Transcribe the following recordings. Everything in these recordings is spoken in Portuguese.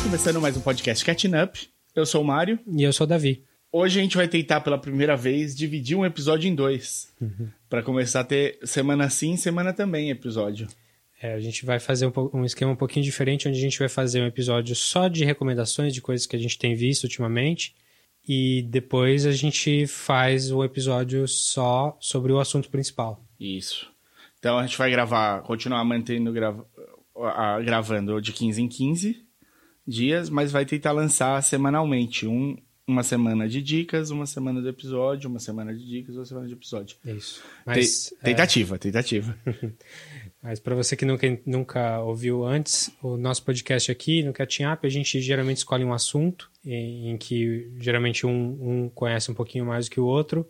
Estamos começando mais um podcast Catching Up. Eu sou o Mário. E eu sou o Davi. Hoje a gente vai tentar pela primeira vez dividir um episódio em dois. Pra começar a ter semana sim, semana também episódio. É, a gente vai fazer um, um esquema um pouquinho diferente, onde a gente vai fazer um episódio só de recomendações de coisas que a gente tem visto ultimamente. E depois a gente faz o episódio só sobre o assunto principal. Isso. Então a gente vai gravar, continuar mantendo grava, a- gravando de 15 em 15 dias, mas vai tentar lançar semanalmente. Um, uma semana de dicas, uma semana do episódio, uma semana de dicas, uma semana de episódio. É isso. Te- Mas, é, tentativa, tentativa. mas para você que nunca, nunca ouviu antes, o nosso podcast aqui no Catching Up, a gente geralmente escolhe um assunto em, em que geralmente um, um conhece um pouquinho mais do que o outro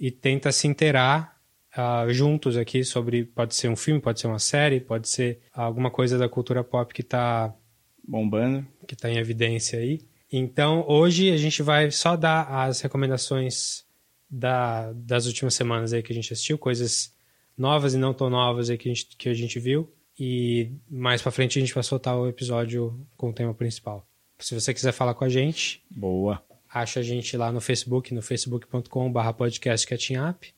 e tenta se inteirar ah, juntos aqui sobre, pode ser um filme, pode ser uma série, pode ser alguma coisa da cultura pop que está Bombando. que está em evidência aí. Então, hoje a gente vai só dar as recomendações da, das últimas semanas aí que a gente assistiu, coisas novas e não tão novas aí que a gente, que a gente viu. E mais pra frente a gente vai soltar o episódio com o tema principal. Se você quiser falar com a gente, Boa. acha a gente lá no Facebook, no facebook.com.br podcastcatchingup.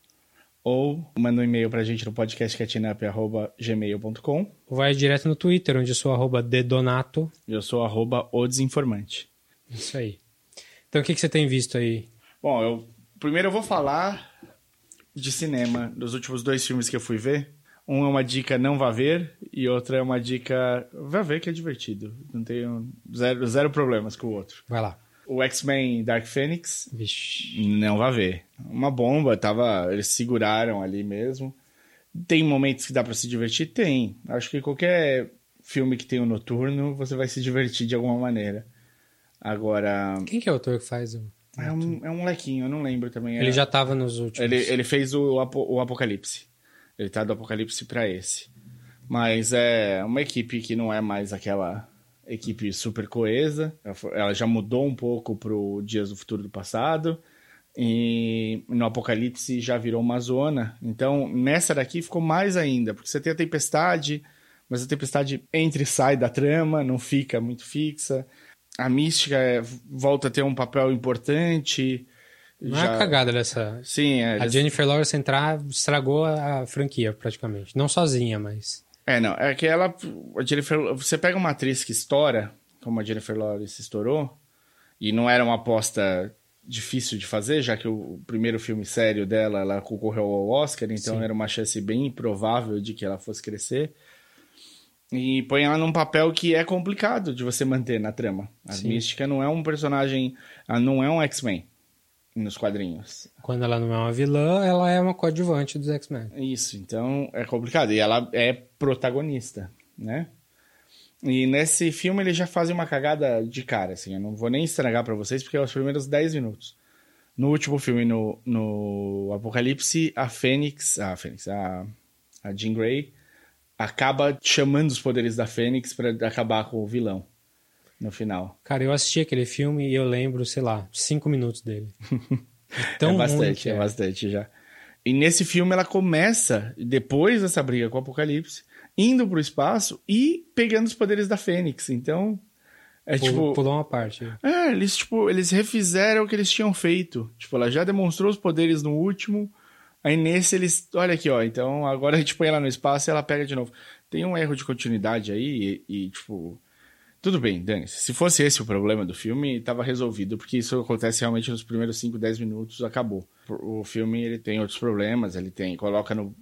Ou manda um e-mail pra gente no podcastcatchingup.gmail.com. Ou vai direto no Twitter, onde eu sou arroba dedonato. Eu sou arroba o desinformante. Isso aí. Então, o que, que você tem visto aí? Bom, eu primeiro eu vou falar de cinema dos últimos dois filmes que eu fui ver. Um é uma dica não vá ver e outra é uma dica vá ver que é divertido. Não tenho zero, zero problemas com o outro. Vai lá. O X-Men Dark Phoenix, Vixe. não vá ver. Uma bomba, tava, eles seguraram ali mesmo. Tem momentos que dá pra se divertir? Tem. Acho que qualquer filme que tem um noturno, você vai se divertir de alguma maneira. Agora, Quem que é o autor que faz o... é um, é um molequinho, eu não lembro também. Ele É- já tava nos últimos. Ele, ele fez o, o Apocalipse. Ele tá do Apocalipse pra esse. Mas é uma equipe que não é mais aquela equipe super coesa. Ela já mudou um pouco pro Dias do Futuro do Passado. E no Apocalipse já virou uma zona. Então, nessa daqui ficou mais ainda. Porque você tem a tempestade, mas a tempestade entra e sai da trama, não fica muito fixa. A mística é- volta a ter um papel importante. Não é Já- a cagada dessa. Sim, é, A Jennifer Lawrence entrar estragou a franquia, praticamente. Não sozinha, mas. É, não, é que ela. A Jennifer, você pega uma atriz que estoura, como a Jennifer Lawrence estourou, e não era uma aposta difícil de fazer, já que o primeiro filme sério dela, ela concorreu ao Oscar, então Sim. era uma chance bem improvável de que ela fosse crescer. E põe ela num papel que é complicado de você manter na trama. A Sim. Mística não é um personagem. Ela não é um X-Men nos quadrinhos. Quando ela não é uma vilã, ela é uma coadjuvante dos X-Men. Isso, então é complicado. E ela é protagonista, né? E nesse filme eles já fazem uma cagada de cara, assim. Eu não vou nem estragar pra vocês, porque é os primeiros 10 minutos. No último filme, no, no Apocalipse, a Fênix, a Fênix, a, a Jean Grey, acaba chamando os poderes da Fênix pra acabar com o vilão no final. Cara, eu assisti aquele filme e eu lembro, sei lá, cinco minutos dele. Tão é bastante, que é bastante já. E nesse filme ela começa, depois dessa briga com o Apocalipse, indo pro espaço e pegando os poderes da Fênix. Então, é tipo. Pulou uma parte. É, eles, tipo, eles refizeram o que eles tinham feito. Tipo, ela já demonstrou os poderes no último. Aí nesse eles. Olha aqui, ó. Então agora a gente põe ela no espaço e ela pega de novo. Tem um erro de continuidade aí e, e, tipo. Tudo bem, Dani. Se fosse esse o problema do filme, tava resolvido, porque isso acontece realmente nos primeiros 5, 10 minutos, acabou. O filme ele tem outros problemas, ele tem. Coloca no,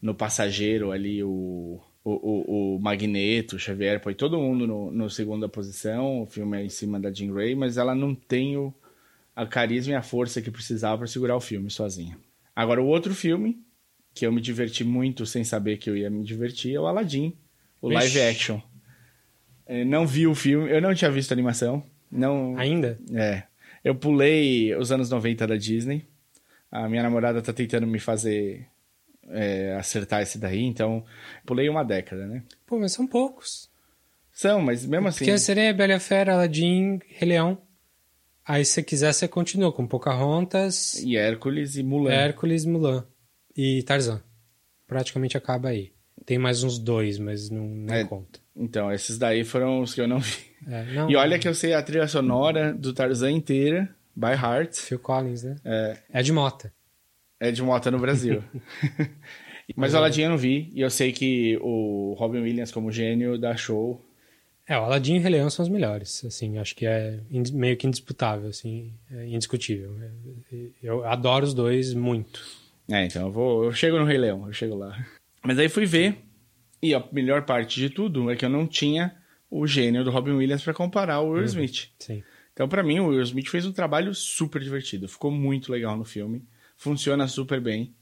no passageiro ali o. O, o, o Magneto, o Xavier, põe todo mundo no, no segunda posição. O filme é em cima da Jean Grey, mas ela não tem o, a carisma e a força que precisava para segurar o filme sozinha. Agora, o outro filme, que eu me diverti muito sem saber que eu ia me divertir, é o Aladdin, o Vixe. live action. É, Não vi o filme, eu não tinha visto a animação. Não, Ainda? é. Eu pulei os anos 90 da Disney. A minha namorada tá tentando me fazer é, acertar esse daí, então pulei uma década, né? Pô, mas são poucos. São, mas mesmo assim. Porque seria Bela e a Fera, Aladdin, Rei Leão. Aí se você quiser, você continua com Pocahontas, E Hércules e Mulan. Hércules, Mulan. e Tarzan. Praticamente acaba aí. Tem mais uns dois, mas não, não É. conta. Então, esses daí foram os que eu não vi. É, não, E olha que eu sei a trilha sonora do Tarzan inteira, by heart. Phil Collins, né? É, É de Mota. é de moto no Brasil. Mas o Aladdin eu não vi. E eu sei que o Robin Williams, como gênio, dá show. É, o Aladdin e o Rei Leão são os melhores, assim, acho que é meio que indisputável, assim, é indiscutível. É, Eu adoro os dois muito. É, então eu vou. Eu chego no Rei Leão, eu chego lá. Mas aí fui ver. E a melhor parte de tudo é que eu não tinha o gênio do Robin Williams pra comparar o Will Smith. Sim. Então, pra mim, o Will Smith fez um trabalho super divertido. Ficou muito legal no filme. Funciona super bem.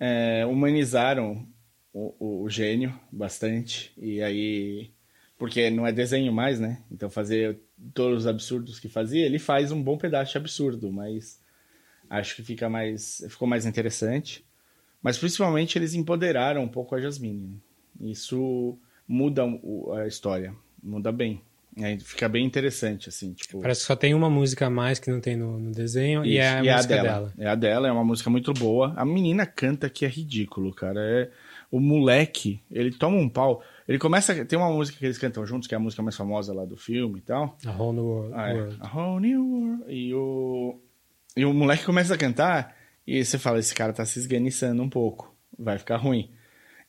É, humanizaram o, o- o gênio bastante. E aí. Porque não é desenho mais, né? Então, fazer todos os absurdos que fazia, ele faz um bom pedaço de absurdo, mas acho que fica mais. ficou mais interessante. Mas principalmente eles empoderaram um pouco a Jasmine. né? Isso muda a história. Muda bem. Aí fica bem interessante, assim, tipo. Parece que só tem uma música a mais que não tem no, no desenho e é a Isso, música dela. É a dela, é uma música muito boa. A menina canta que é ridículo, cara. É... O moleque, ele toma um pau. Ele começa. Tem uma música que eles cantam juntos, que é a música mais famosa lá do filme e tal. A Whole New World. Ah, é. A whole new world. E o. E o moleque começa a cantar, e você fala: esse cara tá se esganiçando um pouco. Vai ficar ruim.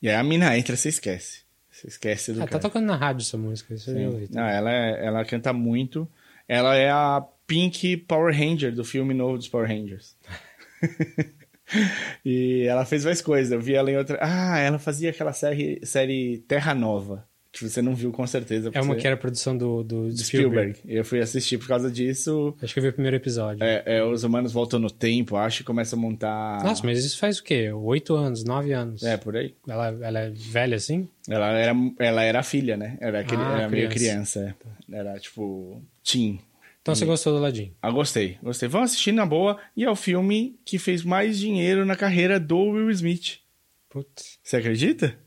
E aí a mina entra, você esquece. Você esquece do Ah, tá cara. tocando na rádio essa música, vi. Não, ela, é- ela canta muito. Ela é a Pink Power Ranger do filme novo dos Power Rangers. e ela fez várias coisas. Eu vi ela em outra. Ah, ela fazia aquela série, série Terra Nova. Que você não viu com certeza. É uma que era produção do, do Spielberg. Spielberg. Eu fui assistir por causa disso. Acho que eu vi o primeiro episódio. É, é, os humanos voltam no tempo, acho, e começam a montar. Nossa, mas isso faz o quê? Oito anos, nove anos. É, por aí. Ela, ela é velha assim? Ela era, ela era filha, né? Era, aquele, Ah, era meio criança. criança. é. Era tipo. Teen. Então você gostou do Aladdin? Ah, gostei, gostei. Vamos assistir na boa. E é o filme que fez mais dinheiro na carreira do Will Smith. Putz. Você acredita?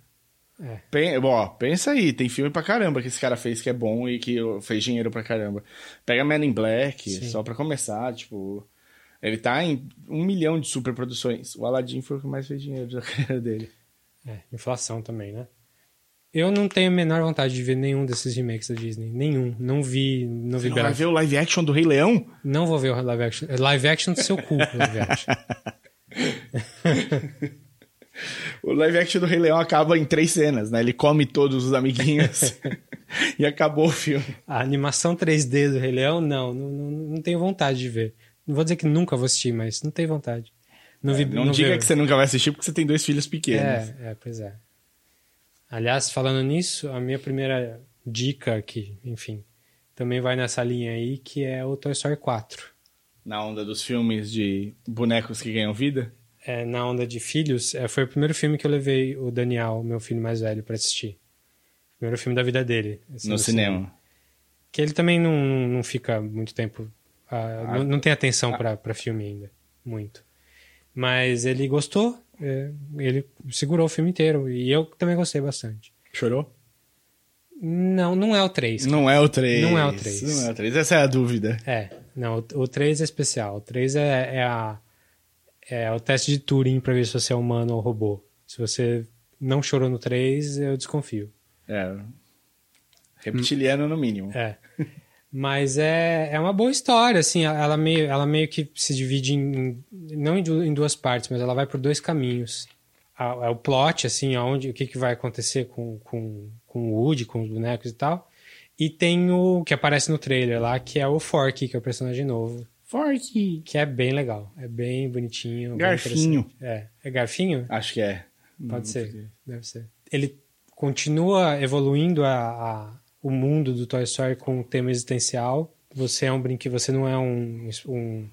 É. Pen- ó, pensa aí, tem filme pra caramba que esse cara fez que é bom e que fez dinheiro pra caramba. Pega Man in Black, Sim. só pra começar, tipo. Ele tá em um milhão de superproduções. O Aladdin foi o que mais fez dinheiro da carreira dele. É, inflação também, né? Eu não tenho a menor vontade de ver nenhum desses remakes da Disney. Nenhum. Não vi, não vi Você não vai ver o live action do Rei Leão? Não vou ver o live action. É Live action do seu cu, live action. O live action do Rei Leão acaba em três cenas, né? Ele come todos os amiguinhos e acabou o filme. A animação 3D do Rei Leão, não, não, não, não tenho vontade de ver. Não vou dizer que nunca vou assistir, mas não tenho vontade. Não, vi, É, Não, diga vi- que você nunca vai assistir porque você tem dois filhos pequenos. É, é, pois é. Aliás, falando nisso, a minha primeira dica que, enfim, também vai nessa linha aí, que é o Toy Story 4. Na onda dos filmes de bonecos que ganham vida. É, na onda de filhos, é, foi o primeiro filme que eu levei o Daniel, meu filho mais velho, pra assistir. Primeiro filme da vida dele. assim, no cinema. Que ele também não, não fica muito tempo. ah, não, não tem atenção pra para filme ainda. Muito. Mas ele gostou. é, ele segurou o filme inteiro. E eu também gostei bastante. Chorou? Não, não é o 3. Não é o 3. Não é o três. Não é o 3. Essa é a dúvida. É, não, o, o 3 é especial. O 3 é, é, a, é o teste de Turing pra ver se você é humano ou robô. Se você não chorou no 3, eu desconfio. É. Reptiliano no mínimo. É. Mas é, é uma boa história, assim, ela meio, ela meio que se divide em, não em du- em duas partes, mas ela vai por dois caminhos. É o plot, assim, aonde, o que, que vai acontecer com, com, com o Woody, com os bonecos e tal. E tem o que aparece no trailer lá, que é o Forky, que é o personagem novo, Forky. que é bem legal, é bem bonitinho. bem Garfinho. interessante. É, é Garfinho? Acho que é. Pode Não, ser, deve ser. Ele continua evoluindo a, a- o mundo do Toy Story com um tema existencial. Você é um brinquedo, você não é um, um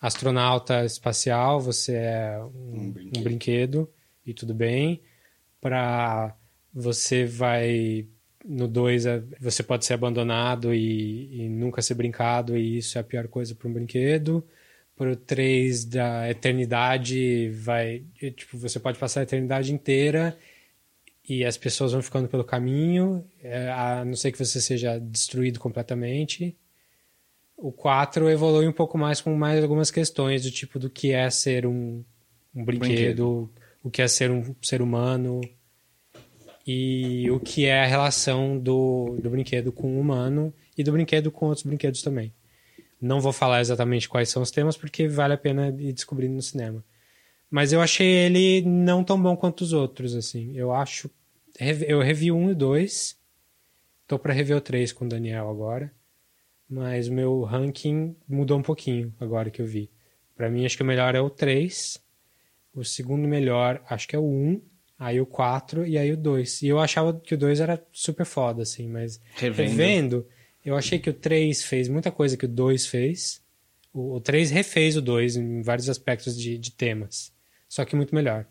astronauta espacial, você é um, um brinquedo. brinquedo. e tudo bem. Para você vai no 2 você pode ser abandonado e, e nunca ser brincado e isso é a pior coisa para um brinquedo. Pro 3 da eternidade vai, e, tipo, você pode passar a eternidade inteira e as pessoas vão ficando pelo caminho, é, a não ser que você seja destruído completamente. O 4 evolui um pouco mais com mais algumas questões do tipo do que é ser um, um brinquedo, o que é ser um ser humano e o que é a relação do, do brinquedo com o humano e do brinquedo com outros brinquedos também. Não vou falar exatamente quais são os temas porque vale a pena ir descobrindo no cinema. Mas eu achei ele não tão bom quanto os outros, assim. Eu acho. Eu revi um e dois. Tô para rever o três com o Daniel agora. Mas o meu ranking mudou um pouquinho agora que eu vi. Para mim, acho que o melhor é o 3. O segundo melhor, acho que é o 1. Aí o 4 e aí o 2. E eu achava que o 2 era super foda, assim, mas Revendo. revendo, eu achei que o 3 fez muita coisa que o 2 fez. O, o 3 refez o 2 em vários aspectos de, de temas. Só que muito melhor.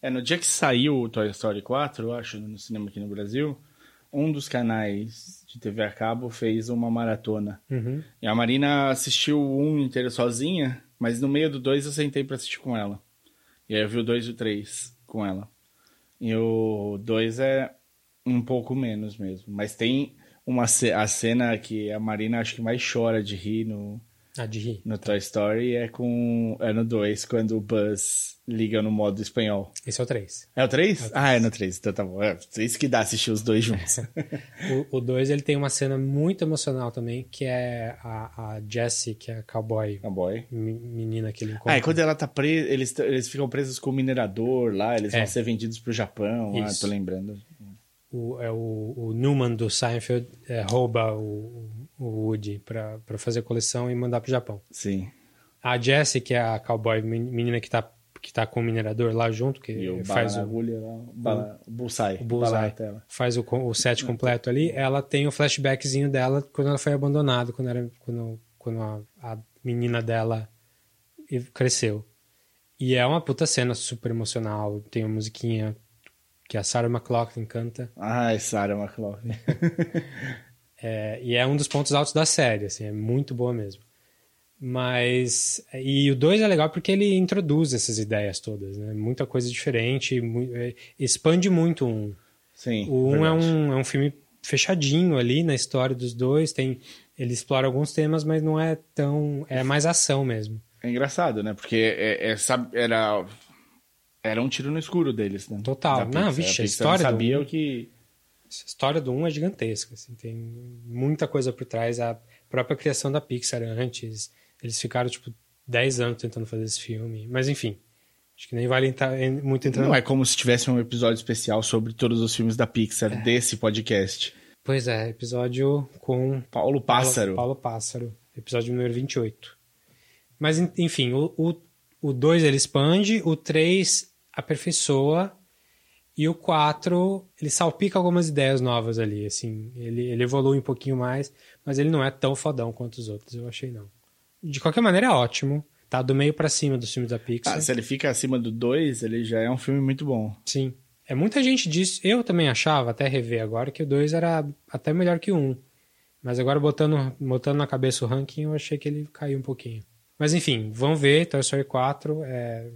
É, no dia que saiu o Toy Story 4, eu acho, no cinema aqui no Brasil, um dos canais de TV a cabo fez uma maratona. Uhum. E a Marina assistiu o um inteiro sozinha, mas no meio do dois eu sentei pra assistir com ela. E aí eu vi o dois e o três com ela. E o dois é um pouco menos mesmo. Mas tem uma a cena que a Marina acho que mais chora de rir no, Ah, de rir. no Toy Story é com é no 2, quando o Buzz liga no modo espanhol. Esse é o 3. É o 3? Ah, é no 3, então tá bom. É isso que dá assistir os dois juntos. O 2 ele tem uma cena muito emocional também, que é a, a Jessie, que é a cowboy Cowboy. me- menina que ele encontra. Ah, e quando ela tá presa, eles, eles ficam presos com o minerador lá, eles É. vão ser vendidos pro Japão. Ah, Isso. tô lembrando. o, é o, o Newman do Seinfeld é, rouba o, o Woody pra fazer coleção e mandar pro Japão. Sim. A Jessie, que é a cowboy men- menina que tá, que tá com o minerador lá junto, que E faz o, agulha o, bala, o bullseye. bullseye, faz o, o set completo ali, ela tem o flashbackzinho dela quando ela foi abandonada, quando, era, quando, quando a, a menina dela cresceu. E é uma puta cena super emocional, tem uma musiquinha que a Sarah McLachlan canta. Ai, Sarah McLaughlin. É, e é um dos pontos altos da série, assim, é muito boa mesmo. Mas. E o 2 é legal porque ele introduz essas ideias todas, né? Muita coisa diferente, mu- é, expande muito um. Sim. O 1 um é, um, é um filme fechadinho ali na história dos dois, tem. Ele explora alguns temas, mas não é tão. É mais ação mesmo. É engraçado, né? Porque é, é, sabe, era, era um tiro no escuro deles, né? Total. Não, vixe, a Pixar história do sabia um- o que... A história do 1 um é gigantesca, assim, tem muita coisa por trás. A própria criação da Pixar antes, eles ficaram, tipo, 10 anos tentando fazer esse filme. Mas, enfim, acho que nem vale entrar, en- muito entrar... Não é como se tivesse um episódio especial sobre todos os filmes da Pixar desse podcast. Pois é, episódio com... Paulo Pássaro. Paulo, Paulo Pássaro, episódio número 28. Mas, en- enfim, o 2 o, o dois ele expande, o 3 aperfeiçoa, e o 4, ele salpica algumas ideias novas ali, assim. Ele, ele evolui um pouquinho mais, mas ele não é tão fodão quanto os outros, eu achei não. De qualquer maneira, é ótimo. Tá do meio pra cima dos filmes da Pixar. Ah, se ele fica acima do 2, ele já é um filme muito bom. Sim. É muita gente diz, eu também achava, até rever agora, que o 2 era até melhor que o 1. Um. Mas agora botando, botando na cabeça o ranking, eu achei que ele caiu um pouquinho. Mas enfim, vão ver, Toy Story 4 é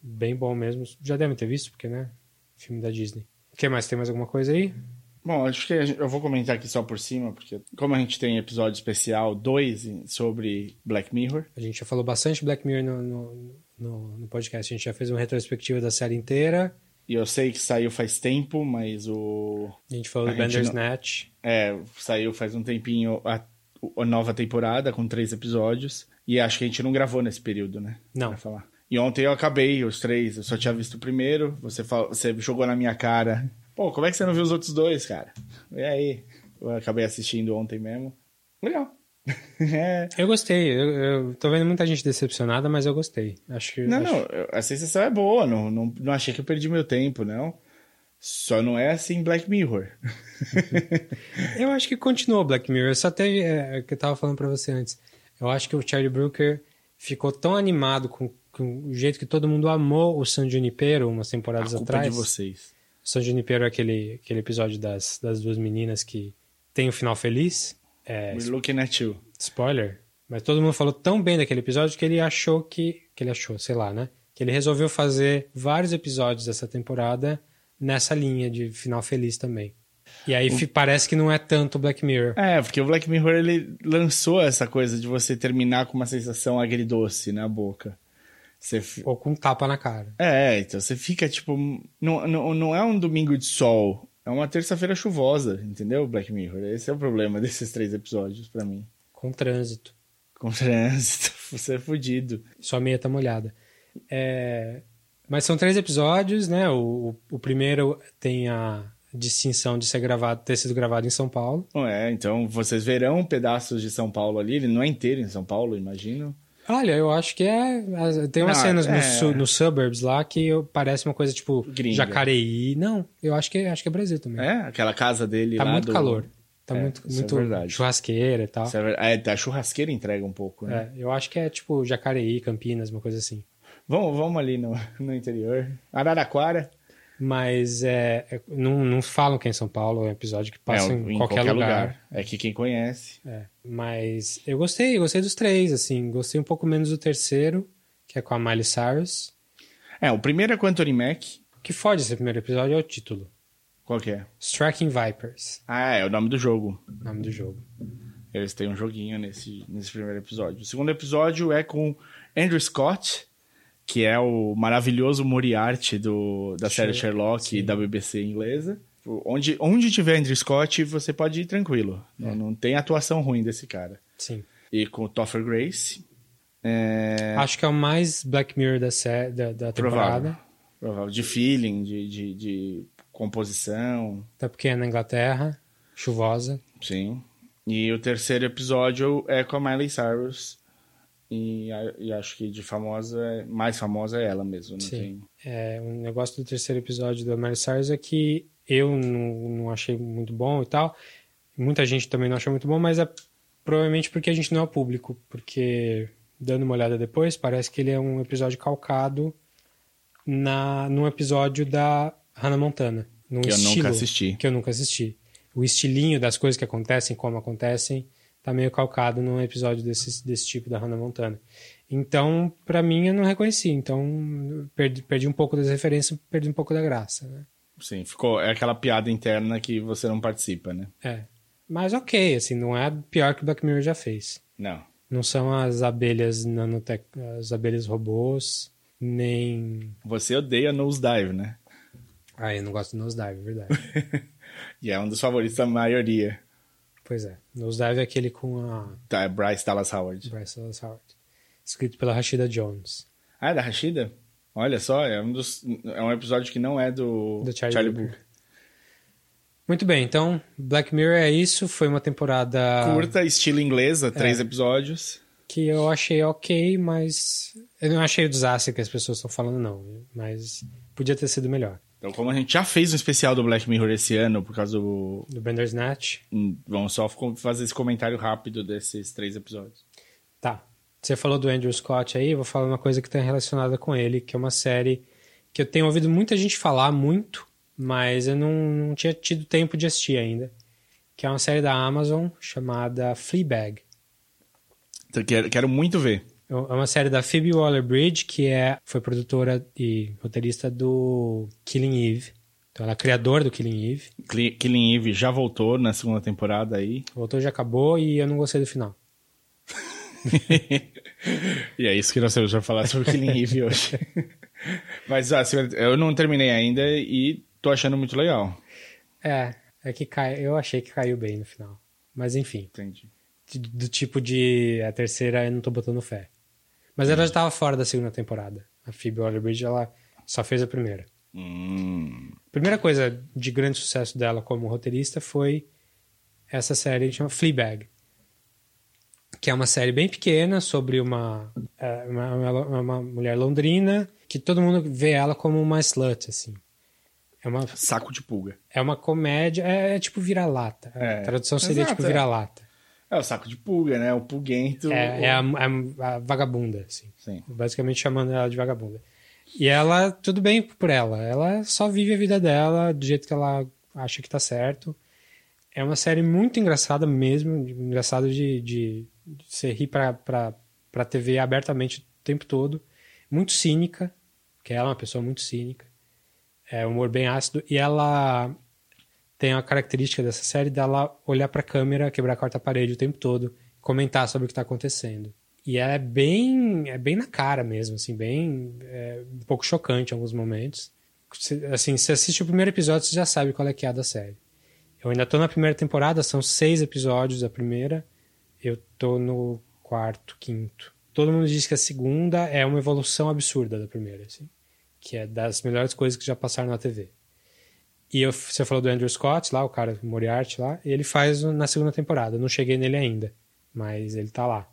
bem bom mesmo. Já devem ter visto, porque, né? Filme da Disney. O que mais? Tem mais alguma coisa aí? Bom, acho que gente- eu vou comentar aqui só por cima, porque como a gente tem episódio especial 2 sobre Black Mirror, A gente já falou bastante Black Mirror no, no, no, no podcast. A gente já fez uma retrospectiva da série inteira. e eu sei que saiu faz tempo, mas o... A gente falou A do gente não- Bandersnatch. É, saiu faz um tempinho a, a nova temporada com três episódios, e acho que a gente não gravou nesse período, né? Não. Pra falar. E ontem eu acabei os três, eu só tinha visto o primeiro, você, fal- você jogou na minha cara. Pô, como é que você não viu os outros dois, cara? E aí? Eu acabei assistindo ontem mesmo. Legal. é. Eu gostei. Eu, eu tô vendo muita gente decepcionada, mas eu gostei. Acho que. Não, acho- não, a sensação é boa, não, não, não achei que eu perdi meu tempo, não. Só não é assim Black Mirror. Eu acho que continuou Black Mirror. Só teve. É, é o que eu tava falando pra você antes. Eu acho que o Charlie Brooker ficou tão animado com o jeito que todo mundo amou o San Junipero umas A temporadas culpa atrás. de vocês. O San Junipero é aquele, aquele episódio das, das duas meninas que tem o final feliz. É, We're looking at you. spoiler. Mas todo mundo falou tão bem daquele episódio que ele achou que. Que ele achou, sei lá, né? Que ele resolveu fazer vários episódios dessa temporada nessa linha de final feliz também. E aí fi- parece que não é tanto Black Mirror. É, porque o Black Mirror ele lançou essa coisa de você terminar com uma sensação agridoce na boca. Você Ou com um tapa na cara. É, então você fica tipo. Não, não, não é um domingo de sol, é uma terça-feira chuvosa, entendeu, Black Mirror? Esse é o problema desses três episódios pra mim. Com trânsito. Com trânsito, você é fudido. Sua meia tá molhada. É, Mas são três episódios, né? O, o, o primeiro tem a distinção de ser gravado, ter sido gravado em São Paulo. É, então vocês verão pedaços de São Paulo ali, ele não é inteiro em São Paulo, imagino. Olha, eu acho que é. Tem umas Não, cenas no é. su- nos suburbs lá que eu- parece uma coisa tipo Gringa. Jacareí. Não, eu acho que, acho que é Brasil também. É, aquela casa dele tá lá muito do- calor. Tá É, muito, é muito verdade. churrasqueira e tal. Isso é É, a churrasqueira entrega um pouco, né? É, eu acho que é tipo Jacareí, Campinas, uma coisa assim. Vamos, vamos ali no, no interior. Araraquara. Mas é, é- não, não falam que é em São Paulo, é um episódio que passa é, em, qualquer, lugar. É que quem conhece. É, mas eu gostei, gostei dos três, assim. Gostei um pouco menos do terceiro, que é com a Miley Cyrus. É, o primeiro é com Anthony Mack. O que fode esse primeiro episódio é o título. Qual que é? Striking Vipers, Ah, é o nome do jogo. nome do jogo. Eles têm um joguinho nesse, nesse primeiro episódio. O segundo episódio é com Andrew Scott, que é o maravilhoso Moriarty do, da série Sherlock, e sim. da BBC inglesa. Onde, onde tiver Andrew Scott, você pode ir tranquilo. É. Não, não tem atuação ruim desse cara. Sim. E com o Topher Grace. É, Acho que é o mais Black Mirror da, sé- da, da temporada. provável. provável. De feeling, de, de, de composição. Até porque é na Inglaterra, chuvosa. Sim. E o terceiro episódio é com a Miley Cyrus. E, e acho que de famosa, é- mais famosa é ela mesmo. Não Sim. tem... É, o negócio do terceiro episódio da Miley Cyrus é que eu não, não achei muito bom e tal. Muita gente também não achou muito bom, mas é provavelmente porque a gente não é o público. Porque, dando uma olhada depois, parece que ele é um episódio calcado na, num episódio da Hannah Montana. Num Que eu estilo nunca assisti. Que eu nunca assisti. O estilinho das coisas que acontecem, como acontecem, tá meio calcado num episódio desse, desse tipo da Hannah Montana. Então, pra mim, eu não reconheci. Então, perdi, perdi um pouco das referências, perdi um pouco da graça, né? Sim, ficou. É aquela piada interna que você não participa, né? É. Mas ok, assim, não é pior que o Black Mirror já fez. Não. Não são as abelhas nanotec... as abelhas robôs, nem... Você odeia Nosedive, né? Ah, eu não gosto de Nosedive, é verdade. E é um dos favoritos da maioria. Pois é. Nosedive é aquele com a é Bryce Dallas Howard. Bryce Dallas Howard. Escrito pela Rashida Jones. Ah, é da Rashida? Olha só, é um, dos, é um episódio que não é do, Do Charlie Brooker. Muito bem, então, Black Mirror é isso. Foi uma temporada Curta, estilo inglesa, três episódios. que eu achei ok, mas eu não achei o desastre que as pessoas estão falando, não. Mas podia ter sido melhor. Então, como a gente já fez um especial do Black Mirror esse ano, por causa do. Do Bandersnatch. hum, Vamos só fazer esse comentário rápido desses três episódios. Tá. Você falou do Andrew Scott aí, eu vou falar uma coisa que está relacionada com ele, que é uma série que eu tenho ouvido muita gente falar muito, mas eu não, não tinha tido tempo de assistir ainda. Que é uma série da Amazon chamada Fleabag. Então, quero, quero muito ver. É uma série da Phoebe Waller-Bridge, que é, foi produtora e roteirista do Killing Eve. Então ela é criadora do Killing Eve. Killing Eve já voltou na segunda temporada aí. Voltou, já acabou e eu não gostei do final. e é isso que nós temos pra falar sobre Killing Eve hoje. Mas se- eu não terminei ainda e tô achando muito legal. É, é que cai, eu achei que caiu bem no final. Mas enfim, Entendi. de- do tipo de a terceira eu não tô botando fé. Mas ela já tava fora da segunda temporada. A Phoebe Waller-Bridge, ela só fez a primeira. Hum, primeira coisa de grande sucesso dela como roteirista foi essa série que chama Fleabag. Que é uma série bem pequena sobre uma, é, uma, uma- mulher londrina que todo mundo vê ela como uma slut, assim. É uma, saco de pulga. é uma comédia, é, é tipo vira-lata. É. A tradução seria Exato, tipo vira-lata. É o saco de pulga, né? O pulguento. É, é a, a- a vagabunda, assim. Sim. Basicamente chamando ela de vagabunda. E ela, tudo bem por ela. Ela só vive a vida dela do jeito que ela acha que tá certo. É uma série muito engraçada mesmo. Engraçado de, de, de você rir pra, pra, pra TV abertamente o tempo todo. Muito cínica, porque ela é uma pessoa muito cínica. É um humor bem ácido. E ela tem a característica dessa série dela olhar pra câmera, quebrar a quarta parede o tempo todo, comentar sobre o que tá acontecendo. E é bem, é bem na cara mesmo, assim, bem é, um pouco chocante em alguns momentos. Assim, você assiste o primeiro episódio, você já sabe qual é que é a da série. Eu ainda tô na primeira temporada, são seis episódios a primeira. Eu tô no quarto, quinto. Todo mundo diz que a segunda é uma evolução absurda da primeira, assim. Que é das melhores coisas que já passaram na TV. E eu, você falou do Andrew Scott lá, o cara Moriarty lá, ele faz na segunda temporada. Não cheguei nele ainda, mas ele tá lá.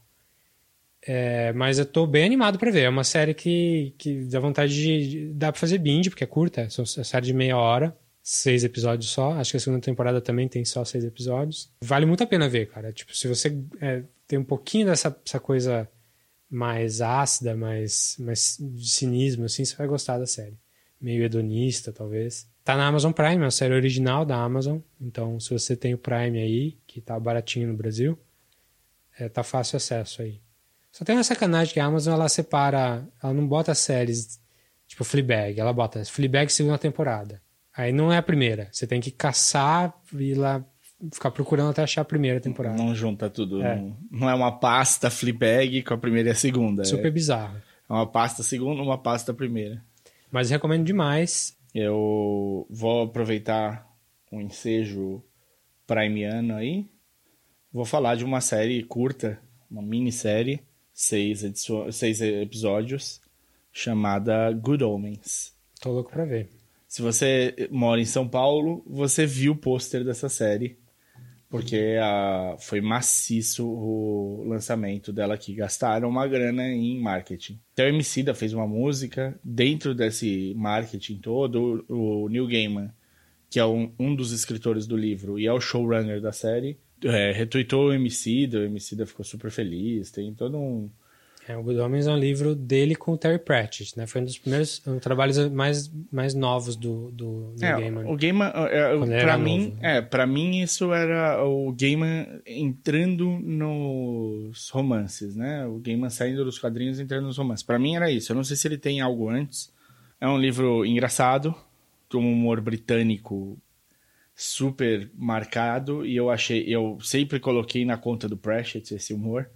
É, mas eu tô bem animado para ver. É uma série que, que dá vontade de, dá pra fazer binge, porque é curta. É uma série de meia hora, seis episódios só. Acho que a segunda temporada também tem só seis episódios. Vale muito a pena ver, cara. Tipo, se você é, tem um pouquinho dessa essa coisa mais ácida, mais, mais de cinismo, assim, você vai gostar da série. Meio hedonista, talvez. Tá na Amazon Prime, é uma série original da Amazon. Então, se você tem o Prime aí, que tá baratinho no Brasil, é, tá fácil acesso aí. Só tem uma sacanagem que a Amazon ela separa, ela não bota séries tipo Fleabag, ela bota Fleabag segunda temporada. Aí não é a primeira, você tem que caçar e lá ficar procurando até achar a primeira temporada. Não junta tudo, é. Não, não, é uma pasta Fleabag com a primeira e a segunda. Super é, bizarro. É uma pasta segunda, uma pasta primeira. Mas recomendo demais. Eu vou aproveitar um ensejo primeano aí. Vou falar de uma série curta, uma minissérie seis, seis episódios, chamada Good Omens. Tô louco pra ver. Se você mora em São Paulo, você viu o pôster dessa série, porque a, foi maciço o lançamento dela aqui. Gastaram uma grana em marketing. Então, o Emicida fez uma música dentro desse marketing todo. O Neil Gaiman, que é um, um dos escritores do livro e é o showrunner da série, é, retweetou o Emicida, o Emicida ficou super feliz, tem todo um... É, o Good Homens é um livro dele com o Terry Pratchett, né? Foi um dos primeiros um, trabalhos mais, mais novos do, do, do é, Gaiman. O Gaiman, é, pra mim, novo, é, pra mim isso era o Gaiman entrando nos romances, né? O Gaiman saindo dos quadrinhos e entrando nos romances. Pra mim era isso. Eu não sei se ele tem algo antes. É um livro engraçado, com um humor britânico super marcado e eu achei, eu sempre coloquei na conta do Pratchett esse humor.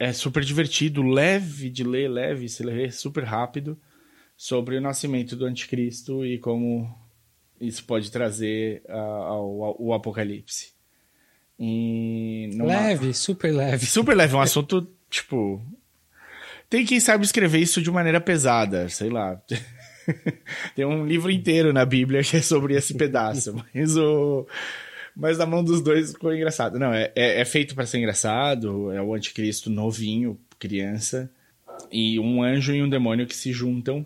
É super divertido, leve de ler, leve, se ler super rápido sobre o nascimento do anticristo e como isso pode trazer uh, ao, ao, o apocalipse. Numa... Leve, super leve. Super leve, é um assunto, tipo... Tem quem sabe escrever isso de maneira pesada, sei lá. Tem um livro inteiro na Bíblia que é sobre esse pedaço, mas o. Mas na mão dos dois ficou engraçado. Não, é, é, é feito para ser engraçado, é o anticristo novinho, criança, e um anjo e um demônio que se juntam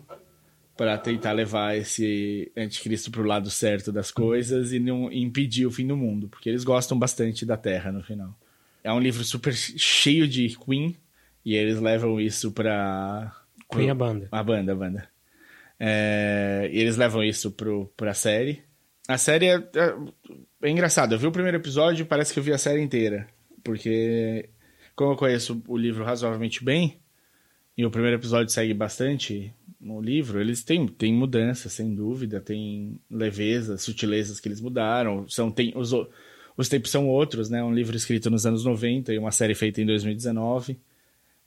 para tentar levar esse anticristo pro lado certo das coisas e não impedir o fim do mundo, porque eles gostam bastante da Terra no final. É um livro super cheio de Queen, e eles levam isso pra... Queen a banda. A banda, a banda. É, e eles levam isso pro, pra série. A série é, é, é engraçado. Eu vi o primeiro episódio e parece que eu vi a série inteira. Porque, como eu conheço o livro razoavelmente bem, e o primeiro episódio segue bastante no livro, eles têm, têm mudanças, sem dúvida, tem leveza, sutilezas que eles mudaram. São, tem, os, os tempos são outros, né? Um livro escrito nos anos 90 e uma série feita em 2019.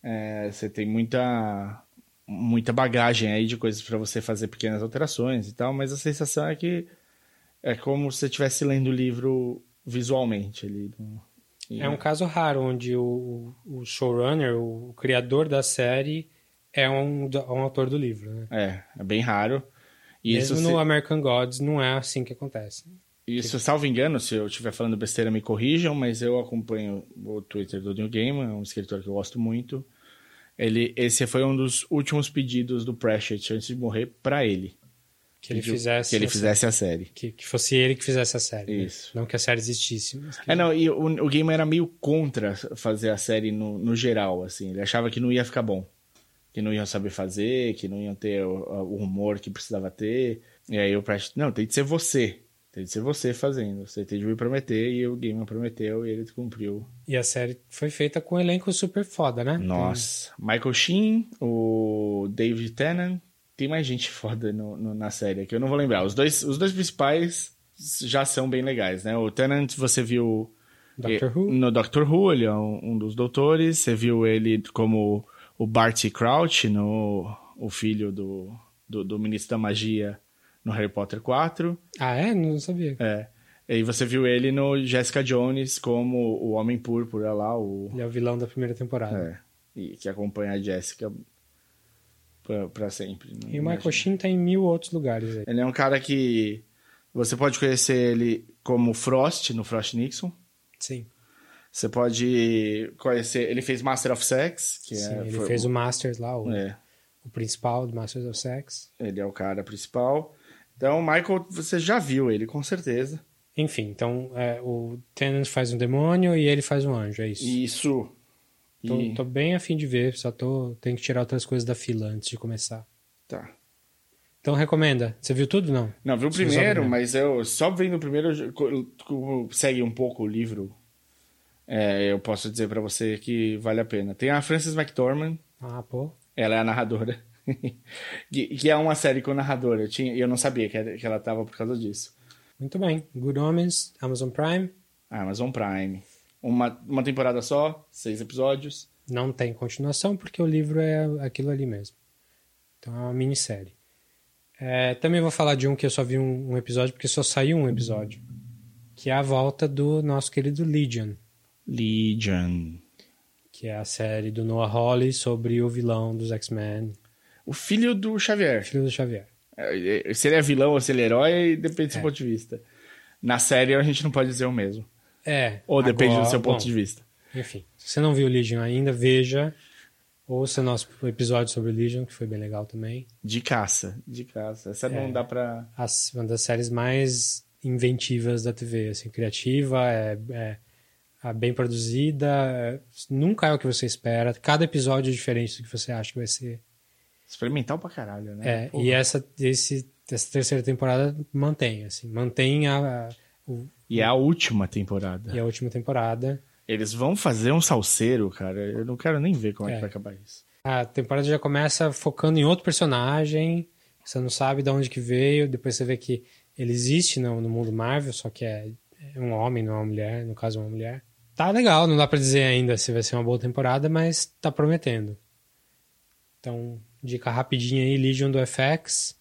É, você tem muita muita bagagem aí de coisas para você fazer pequenas alterações e tal, mas a sensação é que é como se você estivesse lendo o livro visualmente ali. E... É um caso raro onde o, o showrunner, o criador da série, é um, um autor do livro, né? É, é bem raro. E Mesmo no se... American Gods não é assim que acontece. Isso, salvo engano, se eu estiver falando besteira, me corrijam, mas eu acompanho o Twitter do New Gaiman, um escritor que eu gosto muito. Ele, esse foi um dos últimos pedidos do Pratchett antes de morrer para ele. Que ele fizesse, que ele fizesse a série. Que, que fosse ele que fizesse a série. Né? Isso. Né? Não que a série existisse. Que... É, não, e o, o Gamer era meio contra fazer a série no, no geral, assim. Ele achava que não ia ficar bom. Que não iam saber fazer, que não iam ter o, o humor que precisava ter. E aí o Pratchett, não, tem que ser você. Tem que ser você fazendo. Você tem de me prometer e o Gamer prometeu e ele cumpriu. E a série foi feita com um elenco super foda, né? Nossa. Tem... Michael Sheen, o David Tennant. Tem mais gente foda no, no, na série que eu não vou lembrar. Os dois, os dois principais já são bem legais, né? O Tennant você viu Doctor E- Who. No Doctor Who, ele é um, um dos doutores. Você viu ele como o Barty Crouch, no, o filho do, do, do Ministro da Magia no Harry Potter 4. Ah, é? Não sabia. É. E você viu ele no Jessica Jones como o Homem Púrpura lá, o... Ele é o vilão da primeira temporada. É, e que acompanha a Jessica pra sempre. E o Michael Sheen tá em mil outros lugares aí. Ele é um cara que você pode conhecer ele como Frost, no Frost Nixon. Sim. Você pode conhecer... Ele fez Master of Sex, que Sim, é... ele fez o Masters lá, o, É, o principal do Masters of Sex. ele é o cara principal. Então, o Michael, você já viu ele, com certeza. Enfim, então é, o Tennant faz um demônio e ele faz um anjo, é isso. Isso. Tô, E- tô bem afim de ver, só tô, tenho que tirar outras coisas da fila antes de começar. Tá. Então recomenda. Você viu tudo? Não. Não, viu o viu primeiro, mas eu só vendo o primeiro, eu já- co- co- segue um pouco o livro. É, eu posso dizer pra você que vale a pena. Tem a Frances McDormand, Ah, pô. ela é a narradora. que, que é uma série com narradora. Eu, tinha, eu não sabia que, que ela tava por causa disso. Muito bem. Good Omens, Amazon Prime. Amazon Prime. Uma, uma temporada só, seis episódios. Não tem continuação porque o livro é aquilo ali mesmo. Então é uma minissérie. É, também vou falar de um que eu só vi um, um episódio porque só saiu um episódio. Que é a volta do nosso querido Legion. Legion. Que é a série do Noah Hawley sobre o vilão dos X-Men, O filho do Xavier. filho do Xavier. É, Se ele é vilão ou se ele é herói, depende do seu É. ponto de vista. Na série, a gente não pode dizer o mesmo. É. Ou depende agora- do seu ponto bom, de vista. Enfim, se você não viu Legion ainda, veja. Ouça nosso episódio sobre Legion, que foi bem legal também. De caça, de caça. Essa É. não dá pra. As- uma das séries mais inventivas da TV, assim, criativa, é, é- é bem produzida, é- nunca é o que você espera. Cada episódio é diferente do que você acha que vai ser. Experimental pra caralho, né? É, Porra. e essa, esse, essa terceira temporada mantém, assim, mantém a, a, o- E é a última temporada. e a última temporada. Eles vão fazer um salseiro, cara. Eu não quero nem ver como é, É. que vai acabar isso. A temporada já começa focando em outro personagem, você não sabe de onde que veio, depois você vê que ele existe no, no mundo Marvel, só que é, é um homem, não é uma mulher, no caso uma mulher. Tá legal, não dá pra dizer ainda se vai ser uma boa temporada, mas tá prometendo. Então, dica rapidinha aí, Legion do FX.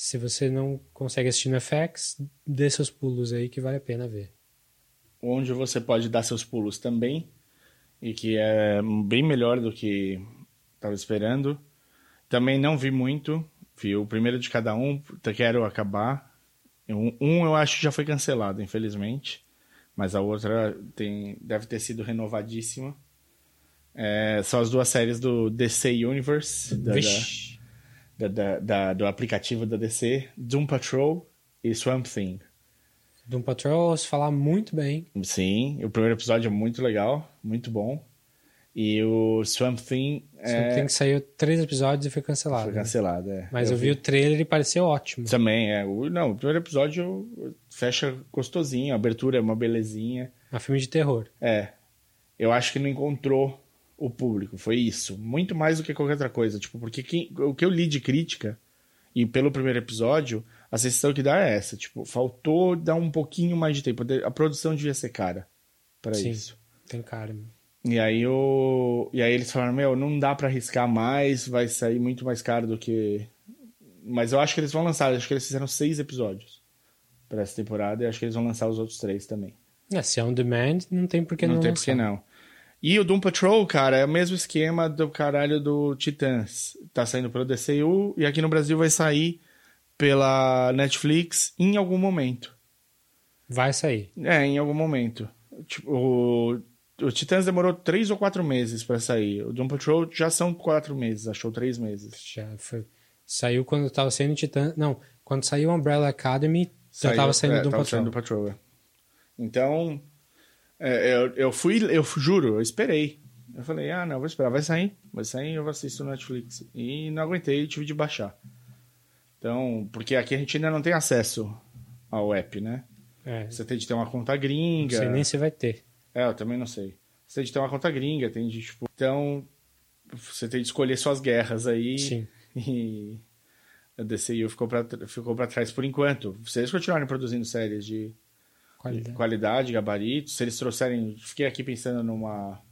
Se você não consegue assistir no FX, dê seus pulos aí que vale a pena ver. Onde você pode dar seus pulos também. E que é bem melhor do que tava esperando. Também não vi muito. Vi o primeiro de cada um. Quero acabar. Um, um eu acho que já foi cancelado, infelizmente. Mas a outra tem, deve ter sido renovadíssima. É, são as duas séries do DC Universe. Da, da, Vixe, da- da- da- do aplicativo da DC. Doom Patrol e Swamp Thing. Doom Patrol, se falar muito bem. Sim, o primeiro episódio é muito legal, muito bom. E o Swamp Thing é, Tem que sair três episódios e foi cancelado. foi né? cancelado. É. Mas eu, vi o trailer e pareceu ótimo. Também, é. O, não, o primeiro episódio fecha gostosinho, a abertura é uma belezinha. É um filme de terror. É. Eu acho que não encontrou o público, foi isso. Muito mais do que qualquer outra coisa. Tipo, porque quem- o que eu li de crítica, e pelo primeiro episódio, a sensação que dá é essa. Tipo, faltou dar um pouquinho mais de tempo. A produção devia ser cara para isso. Tem cara. E aí, o... e aí eles falaram, meu, não dá pra arriscar mais, vai sair muito mais caro do que... Mas eu acho que eles vão lançar, acho que eles fizeram seis episódios pra essa temporada, e acho que eles vão lançar os outros três também. É, se é on demand, não tem por que não, não tem lançar. por que não. E o Doom Patrol, cara, é o mesmo esquema do caralho do Titãs. Tá saindo pelo DCU, e aqui no Brasil vai sair pela Netflix em algum momento. Vai sair. É, em algum momento. Tipo, o, o Titãs demorou três ou quatro meses pra sair. O Doom Patrol já são quatro meses, achou três meses. Já foi. Saiu quando tava saindo Titã. Não, quando saiu Umbrella Academy, já Saiu- tava saindo é, do tava Patrol. saindo do Patrol. é. Então, é, eu, eu fui, eu juro, eu esperei. Eu falei, ah, não, vou esperar, vai sair, vai sair, eu assisto no Netflix. E não aguentei, tive de baixar. Então, porque aqui a gente ainda não tem acesso ao app, né? É, Você tem de ter uma conta não gringa. sei nem se vai ter. É, eu também não sei. Você tem de ter uma conta gringa, tem de, tipo... Então, você tem de escolher suas guerras aí. Sim. E a DCU ficou pra, ficou pra trás por enquanto. Se eles continuarem produzindo séries de Qualidade. qualidade, gabarito. Se eles trouxerem. Fiquei aqui pensando numa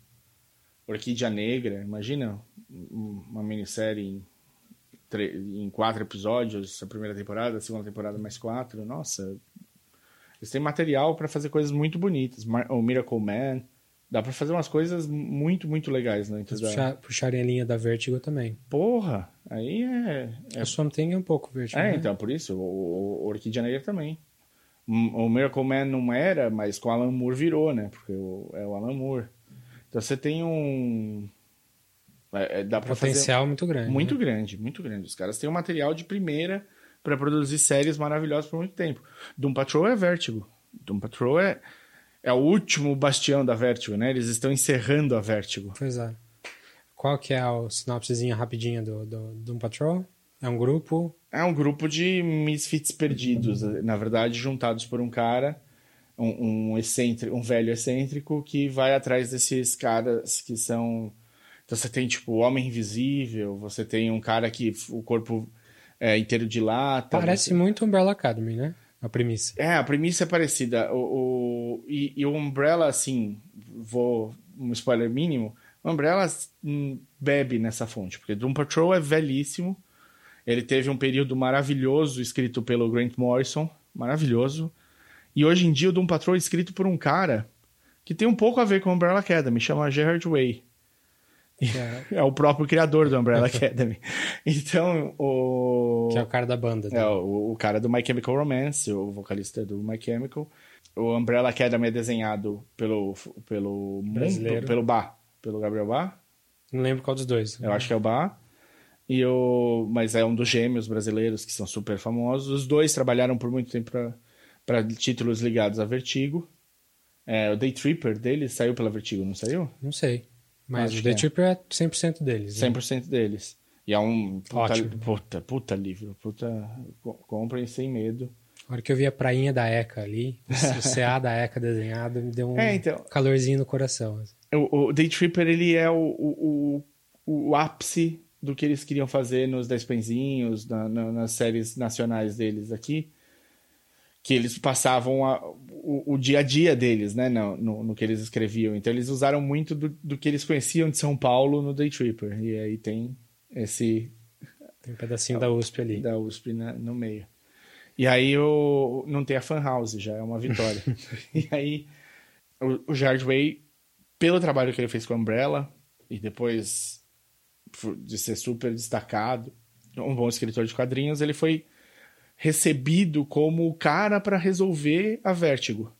Orquídea Negra. Imagina um- uma minissérie em, tre- em quatro episódios, a primeira temporada, a segunda temporada mais quatro. Nossa. Eles têm material para fazer coisas muito bonitas. O Miracle Man. Dá para fazer umas coisas muito, muito legais dentro Eles da. puxar, puxarem a linha da Vertigo também. Porra! Aí é. é A Swamp Thing é um pouco Vertigo. é, né? então, por isso, o, o Orquídea Negra também. O Miracle Man não era, mas com o Alan Moore virou, né? Porque o- é o Alan Moore. Então você tem um. é, é, dá pra Potencial muito grande. fazer. Muito né? grande, muito grande. Os caras têm um material de primeira pra produzir séries maravilhosas por muito tempo. Doom Patrol é Vertigo. Doom Patrol é, é o último bastião da Vertigo, né? Eles estão encerrando a Vertigo. Pois é. Qual que é a sinopsezinha rapidinha do, do Doom Patrol? É um grupo. É um grupo de misfits perdidos, na verdade, juntados por um cara, um, um, excêntrico, um velho excêntrico, que vai atrás desses caras que são. Então você tem, tipo, o Homem Invisível, você tem um cara que o corpo é inteiro de lata. Parece você- muito Umbrella Academy, né? A premissa. É, a premissa é parecida. O, o- e, e o Umbrella, assim, vou. Um spoiler mínimo. O Umbrella hum, bebe nessa fonte, porque Doom Patrol é velhíssimo. Ele teve um período maravilhoso escrito pelo Grant Morrison. Maravilhoso. E hoje em dia o Doom Patrol é escrito por um cara que tem um pouco a ver com o Umbrella Academy, chama Gerard Way. É, É o próprio criador do Umbrella Academy. Então, o. que é o cara da banda. É, o, o cara do My Chemical Romance, o vocalista do My Chemical. O Umbrella Academy é desenhado pelo, pelo, Brasileiro. pelo Bá, pelo Gabriel Bá. Não lembro qual dos dois. Eu acho que é o Bá. E o, mas é um dos gêmeos brasileiros que são super famosos. Os dois trabalharam por muito tempo para títulos ligados a Vertigo. É, o Day Tripper deles saiu pela Vertigo, não saiu? Não sei. Mas Acho o que é. Tripper é 100% deles. né? 100% deles. E é um puta, Ótimo. puta, puta livro. Puta, co- comprem sem medo. A hora que eu vi a prainha da Eca ali, o CA da Eca desenhado, me deu um É, então. calorzinho no coração. O, o Day Tripper, ele é o, o, o, o ápice do que eles queriam fazer nos Dez Pãezinhos, na- na- nas séries nacionais deles aqui. Que eles passavam a- o, o dia a dia deles, né, no, no, no que eles escreviam. Então eles usaram muito do, do que eles conheciam de São Paulo no Day Tripper. E aí tem esse Tem um pedacinho da USP ali. da USP na- no meio. E aí o, não tem a fan house, já é uma vitória. e aí o, o Jared Way, pelo trabalho que ele fez com a Umbrella, e depois de ser super destacado, um bom escritor de quadrinhos, ele foi recebido como o cara para resolver a Vertigo,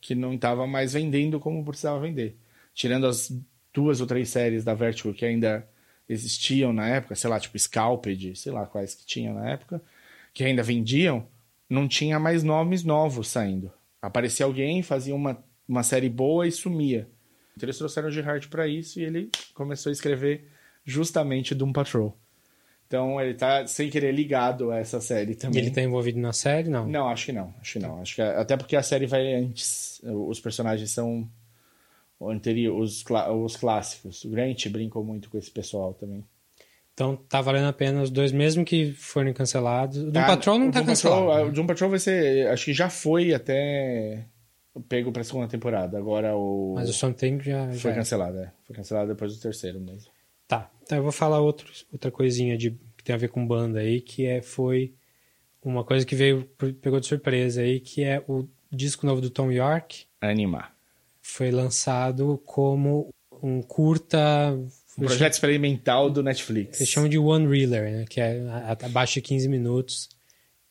que não estava mais vendendo como precisava vender. Tirando as duas ou três séries da Vertigo que ainda existiam na época, sei lá, tipo Scalped, sei lá quais que tinham na época, que ainda vendiam, não tinha mais nomes novos saindo. Aparecia alguém, fazia uma, uma série boa e sumia. Então eles trouxeram o Gerard para isso e ele começou a escrever justamente Doom Patrol. Então ele tá sem querer ligado a essa série também. ele tá envolvido na série? Não. Não, acho que não. Acho que não. Acho que até porque a série vai antes. Os personagens são o anterior, os, os clássicos. O Grant brincou muito com esse pessoal também. Então tá valendo a pena os dois, mesmo que forem cancelados. O Doom Ah, Patrol não o tá Doom cancelado. Patrol, né? O Doom Patrol vai ser. Acho que já foi até pego pra segunda temporada. Agora o. Mas o Swamp Thing já, já Foi é. cancelado, é. Foi cancelado depois do terceiro mesmo. Tá. Então eu vou falar outro, outra coisinha de, que tem a ver com banda aí, que é, foi uma coisa que veio, pegou de surpresa aí, que é o disco novo do Tom York. Animar. Foi lançado como um curta. Um projeto experimental do Netflix. Eles chamam de One Reeler, né? Que é abaixo de 15 minutos,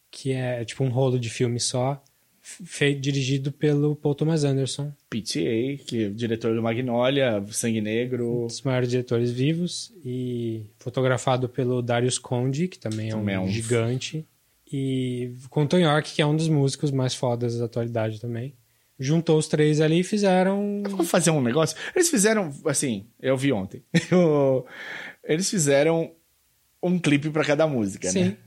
que é tipo um rolo de filme só, feito, dirigido pelo Paul Thomas Anderson, PTA, que é o diretor do Magnolia, Sangue um Negro. dos maiores diretores vivos, e fotografado pelo Darius Conde, que também é um, é um- gigante, e com o Tom York, que é um dos músicos mais fodas da atualidade também. Juntou os três ali e fizeram. Vamos fazer um negócio? Eles fizeram, assim, eu vi ontem. Eles fizeram um clipe pra cada música, Sim. né?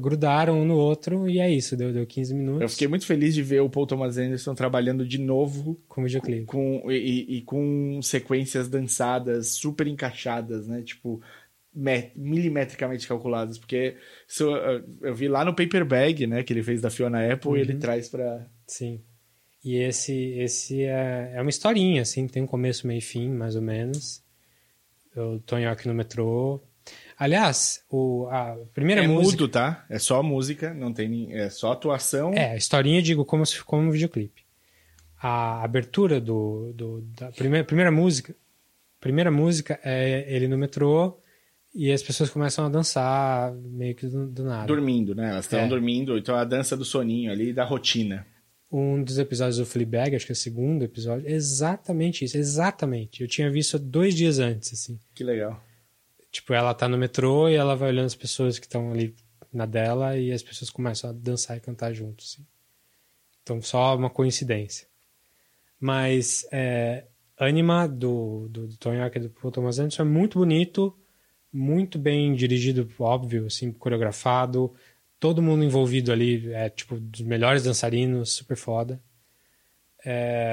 Grudaram um no outro e é isso, deu, deu 15 minutos Eu fiquei muito feliz de ver o Paul Thomas Anderson trabalhando de novo com videoclipe. com, e, e com sequências dançadas super encaixadas, né? Tipo, me- milimetricamente calculadas, porque isso, eu, eu vi lá no Paper Bag, né, que ele fez da Fiona Apple, e ele traz pra... Sim. E esse, esse é, é uma historinha, assim, tem um começo, meio e fim, mais ou menos. O Tony Hawk no metrô. Aliás, o, a primeira é música... mudo, tá? É só música, não tem nem- é só atuação. É, a historinha, digo, como, se, como um videoclipe. A abertura do, do- da primeira, primeira música primeira música é ele no metrô e as pessoas começam a dançar meio que do, do nada. Dormindo, né? Elas estão É. dormindo, então a dança do soninho ali, da rotina. Um dos episódios do Fleabag, acho que é o segundo episódio, exatamente isso, exatamente. Eu tinha visto dois dias antes, assim. Que legal. Tipo, ela tá no metrô e ela vai olhando as pessoas que estão ali na dela e as pessoas começam a dançar e cantar junto, assim. Então, só uma coincidência. Mas, é, Anima, do, do, do Tony Hawk e do Paul Thomas Anderson, é muito bonito, muito bem dirigido, óbvio, assim, coreografado. Todo mundo envolvido ali é, tipo, dos melhores dançarinos, super foda.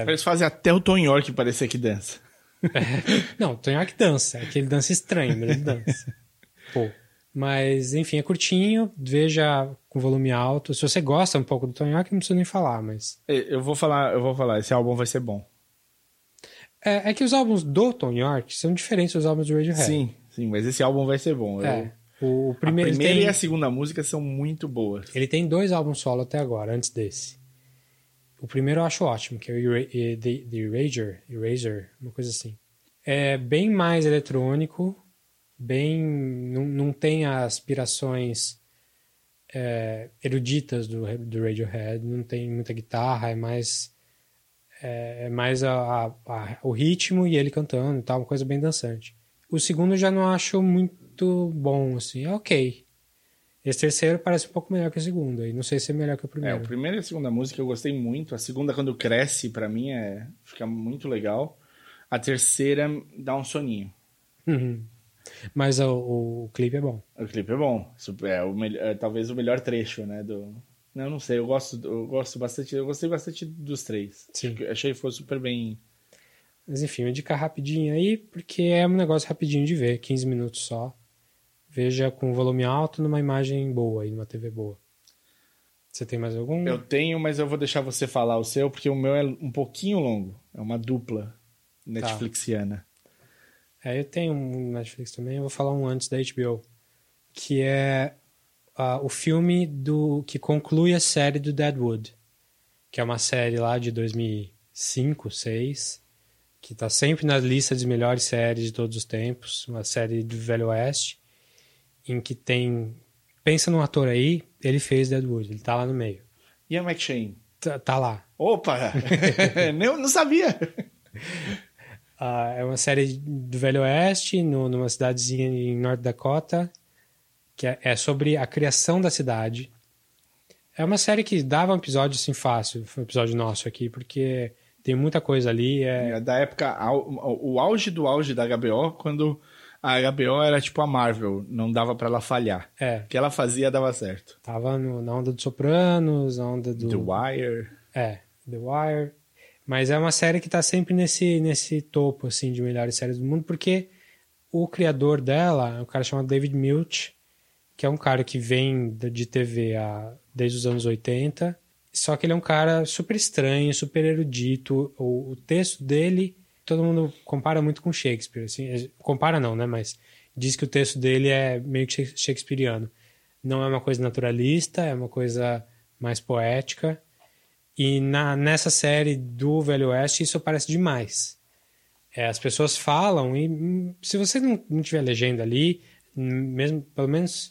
Eles fazem até o Tom York parecer que dança. Não, o Tony Hawk dança. É que ele dança estranho, mas ele dança. Pô. Mas, enfim, é curtinho. Veja com volume alto. Se você gosta um pouco do Tony Hawk, não preciso nem falar, mas... É, Eu vou falar, eu vou falar, esse álbum vai ser bom. É, é que os álbuns do Tony Hawk são diferentes dos álbuns do Radiohead. Sim, sim, mas esse álbum vai ser bom. Eu- É. O, o A primeiro, primeira ele, e tem, a segunda música são muito boas. ele tem dois álbuns solo até agora, antes desse. O primeiro eu acho ótimo, que é o eh, The, The Eraser, Eraser, uma coisa assim. É bem mais eletrônico, bem não, não tem as aspirações é, eruditas do, do Radiohead, não tem muita guitarra, é mais é, é mais a- a- o ritmo e ele cantando e tal, uma coisa bem dançante. O segundo eu já não acho muito bom, assim, é ok. Esse terceiro parece um pouco melhor que o segundo, aí não sei se é melhor que o É, primeiro. o primeiro e a segunda música eu gostei muito. A segunda, quando cresce, pra mim, é fica muito legal. A terceira dá um soninho. Uhum. Mas o, o clipe é bom. O clipe é bom. É, o é talvez o melhor trecho, né? Do... Não, não sei. Eu gosto, eu gosto bastante. Eu gostei bastante dos três. Sim. Achei que foi super bem. Mas enfim, vou indicar rapidinho aí, porque é um negócio rapidinho de ver, 15 minutos só. Veja com volume alto numa imagem boa aí, numa TV boa. Você tem mais algum? Eu tenho, mas eu vou deixar você falar o seu, porque o meu é um pouquinho longo. É uma dupla Netflixiana. É, eu tenho um Netflix também, eu vou falar um antes da HBO, que é ah, o filme do que conclui a série do Deadwood, que é uma série lá de 2005, 2006, que tá sempre na lista de melhores séries de todos os tempos, uma série do Velho Oeste, em que tem... Pensa num ator aí, ele fez Deadwood, ele tá lá no meio. Ian McShane. Tá, tá lá. Opa! não, não sabia! Ah, é uma série do Velho Oeste, no- numa cidadezinha em North Dakota, que é, é sobre a criação da cidade. É uma série que dava um episódio assim fácil, um episódio nosso aqui, porque tem muita coisa ali. É, É, da época, o auge do auge da HBO, quando a HBO era tipo a Marvel, não dava pra ela falhar. é, O que ela fazia dava certo. tava no- na onda dos Sopranos, na onda do. The Wire. É, The Wire. Mas é uma série que tá sempre nesse, nesse topo, assim, de melhores séries do mundo, porque o criador dela é um cara chamado David Milch, que é um cara que vem de TV há, desde os anos 80, só que ele é um cara super estranho, super erudito. O, o texto dele, todo mundo compara muito com Shakespeare, assim, compara não, né, mas diz que o texto dele é meio que shak- shakespeariano. Não é uma coisa naturalista, é uma coisa mais poética. E na, nessa série do Velho Oeste isso aparece demais. É, as pessoas falam e hum, se você não, não tiver legenda ali, hum, mesmo pelo menos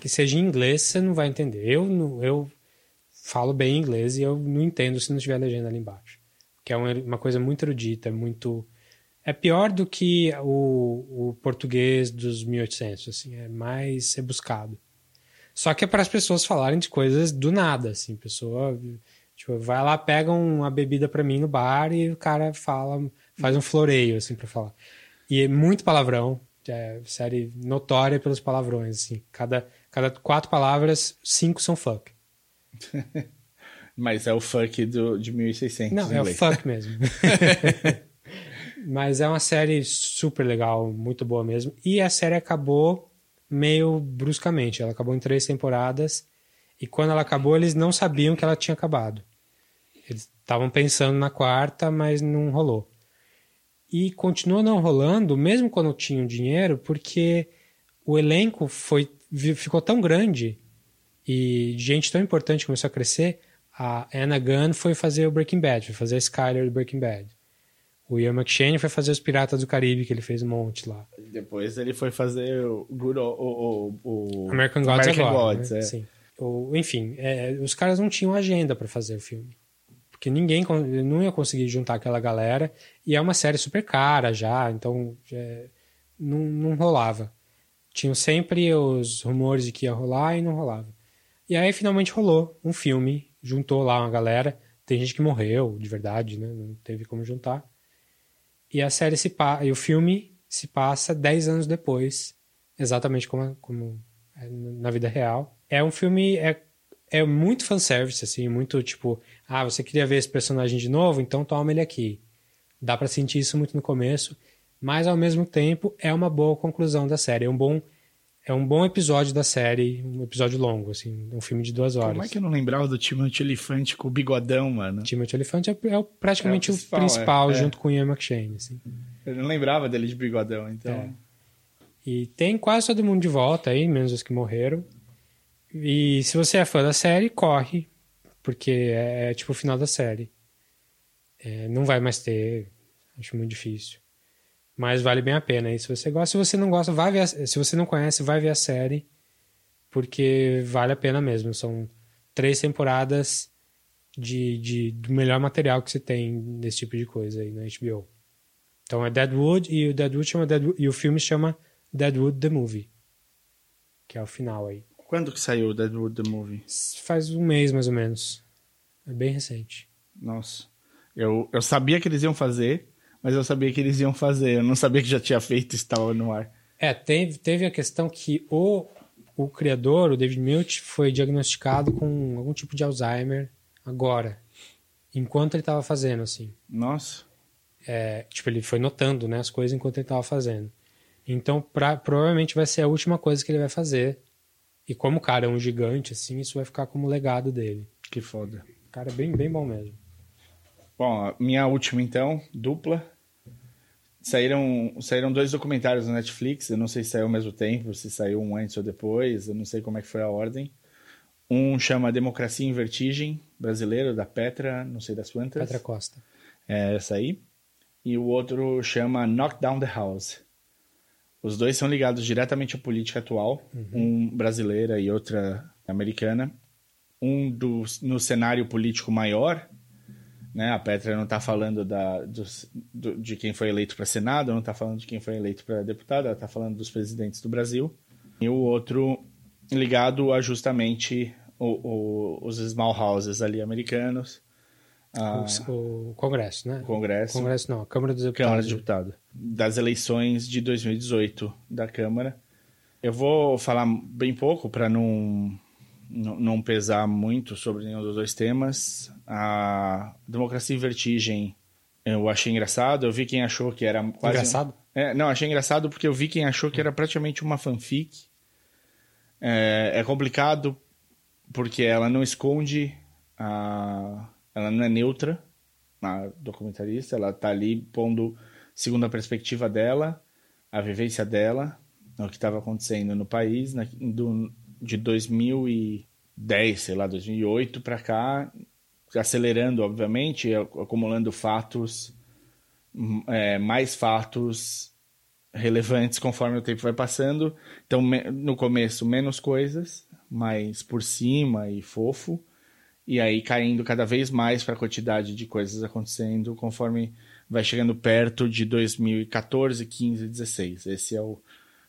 que seja em inglês, você não vai entender. Eu, eu falo bem inglês e eu não entendo se não tiver legenda ali embaixo. Que é uma, coisa muito erudita, muito... É pior do que o, o português dos 1800, assim, é mais rebuscado. Só que é para as pessoas falarem de coisas do nada, assim, pessoa tipo, vai lá, pega uma bebida para mim no bar e o cara fala, faz um floreio, assim, para falar. E é muito palavrão, é série notória pelos palavrões, assim. Cada, cada quatro palavras, cinco são fuck. Mas é o funk do, de 1600. Não, é o inglês. fuck mesmo. Mas é uma série super legal, muito boa mesmo. E a série acabou meio bruscamente. Ela acabou em três temporadas. E quando ela acabou, eles não sabiam que ela tinha acabado. Eles estavam pensando na quarta, mas não rolou. E continua não rolando, mesmo quando tinham dinheiro, porque o elenco foi, ficou tão grande e gente tão importante começou a crescer. A Anna Gunn foi fazer o Breaking Bad, foi fazer a Skyler do Breaking Bad. O Ian McShane foi fazer os Piratas do Caribe, que ele fez um monte lá. Depois ele foi fazer o, Good, o, o, o American Gods American agora. Gods, né? é. Sim. O, enfim, é, os caras não tinham agenda para fazer o filme. Porque ninguém não ia conseguir juntar aquela galera. E é uma série super cara já, então é, não, não rolava. Tinham sempre os rumores de que ia rolar e não rolava. E aí finalmente rolou um filme, juntou lá uma galera. Tem gente que morreu, de verdade, né? Não teve como juntar. E a série se pa... e o filme se passa 10 anos depois, exatamente como, como é na vida real. É um filme é, é muito fanservice assim, muito tipo, ah, você queria ver esse personagem de novo, então toma ele aqui. Dá pra sentir isso muito no começo, mas ao mesmo tempo é uma boa conclusão da série, é um bom é um bom episódio da série, um episódio longo assim, um filme de duas horas. Como é que eu não lembrava do Timothy Elefante com o bigodão, mano? Timothy Olyphant é, é o- praticamente É o o principal, principal, é. É. junto com o Ian McShane, assim. Eu não lembrava dele de bigodão, então. É. E tem quase todo mundo de volta aí, menos os que morreram. E se você é fã da série, corre, porque é, é tipo o final da série. É, não vai mais ter, acho muito difícil. Mas vale bem a pena. E se você gosta, se você não gosta, vai ver. a- se você não conhece, vai ver a série, porque vale a pena mesmo. São três temporadas de, de, do melhor material que você tem desse tipo de coisa aí na HBO. Então é Deadwood e o Deadwood chama Deadwood, e o filme chama Deadwood the Movie, que é o final aí. Quando que saiu o Deadwood the Movie? Faz um mês mais ou menos. É bem recente. Nossa. Eu, eu sabia que eles iam fazer, mas eu sabia que eles iam fazer. Eu não sabia que já tinha feito e estava no ar. É, teve, teve a questão que o, o criador, o David Milch, foi diagnosticado com algum tipo de Alzheimer agora, enquanto ele estava fazendo, assim. Nossa. É, tipo, ele foi notando né, as coisas enquanto ele estava fazendo. Então, pra, provavelmente vai ser a última coisa que ele vai fazer. E como o cara é um gigante, assim, isso vai ficar como legado dele. Que foda. O cara é bem, bem bom mesmo. Bom, minha última então, dupla. Saíram, saíram dois documentários na Netflix. Eu não sei se saiu ao mesmo tempo, se saiu um antes ou depois. Eu não sei como é que foi a ordem. Um chama Democracia em Vertigem, brasileiro, da Petra, não sei das quantas. Petra Costa. É essa aí. E o outro chama Knock Down the House. Os dois são ligados diretamente à política atual, um brasileira e outra americana. Um do, no cenário político maior, né? A Petra não está falando da, dos, do- de quem foi eleito para Senado, não está falando de quem foi eleito para deputado, ela está falando dos presidentes do Brasil. E o outro ligado a justamente o- o- os small houses ali americanos, a O, o Congresso, né? Ah. Congresso, Congresso não, a Câmara dos Câmara Deputados. de Deputado, das eleições de 2018 da Câmara. Eu vou falar bem pouco para não, não pesar muito sobre nenhum dos dois temas. A Democracia em Vertigem eu achei engraçado. Eu vi quem achou que era quase. Engraçado? É, não, achei engraçado porque eu vi quem achou que era praticamente uma fanfic. É, é complicado porque ela não esconde a. Ela não é neutra, a documentarista. Ela tá ali pondo, segundo a perspectiva dela, a vivência dela, o que estava acontecendo no país, na, do, de 2010, sei lá, 2008 para cá, acelerando, obviamente, acumulando fatos, é, mais fatos relevantes conforme o tempo vai passando. Então, no começo, menos coisas, mais por cima e fofo. E aí caindo cada vez mais para a quantidade de coisas acontecendo conforme vai chegando perto de 2014, 15, 16. Esse é o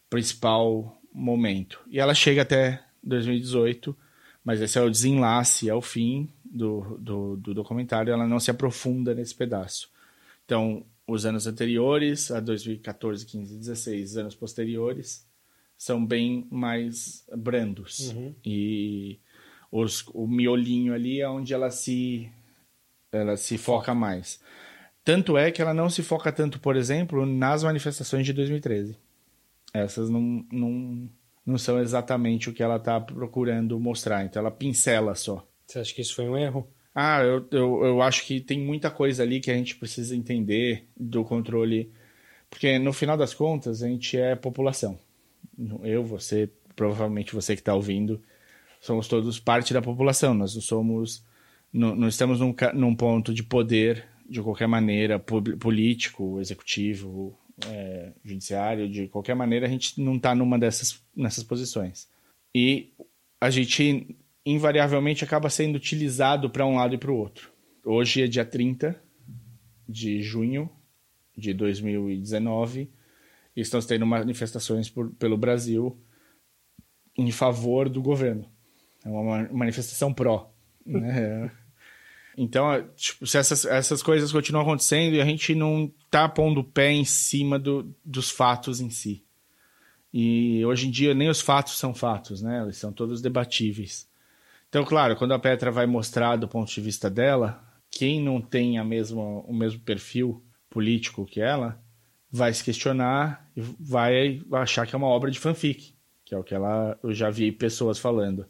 principal momento. E ela chega até 2018, mas esse é o desenlace, é o fim do, do, do documentário. Ela não se aprofunda nesse pedaço. Então, os anos anteriores, a 2014, 15, 16, anos posteriores, são bem mais brandos. E os, o miolinho ali é onde ela se, ela se foca mais. Tanto é que ela não se foca tanto, por exemplo, nas manifestações de 2013. Essas não, não, não são exatamente o que ela está procurando mostrar. Então ela pincela só. Você acha que isso foi um erro? Ah, eu, eu, eu acho que tem muita coisa ali que a gente precisa entender do controle. Porque no final das contas, a gente é população. Eu, você, provavelmente você que está ouvindo, somos todos parte da população. Nós não somos. Não, não estamos num, num ponto de poder, de qualquer maneira, político, executivo, é, judiciário, de qualquer maneira, a gente não está numa dessas nessas posições. E a gente invariavelmente acaba sendo utilizado para um lado e para o outro. Hoje é dia 30 de junho de 2019 e estamos tendo manifestações por, pelo Brasil em favor do governo. É uma manifestação pró. Né? então, é, tipo, se essas, essas coisas continuam acontecendo e a gente não está pondo o pé em cima do, dos fatos em si. E hoje em dia nem os fatos são fatos, né? Eles são todos debatíveis. Então, claro, quando a Petra vai mostrar do ponto de vista dela, quem não tem a mesma, o mesmo perfil político que ela vai se questionar e vai achar que é uma obra de fanfic, que é o que ela eu já vi pessoas falando.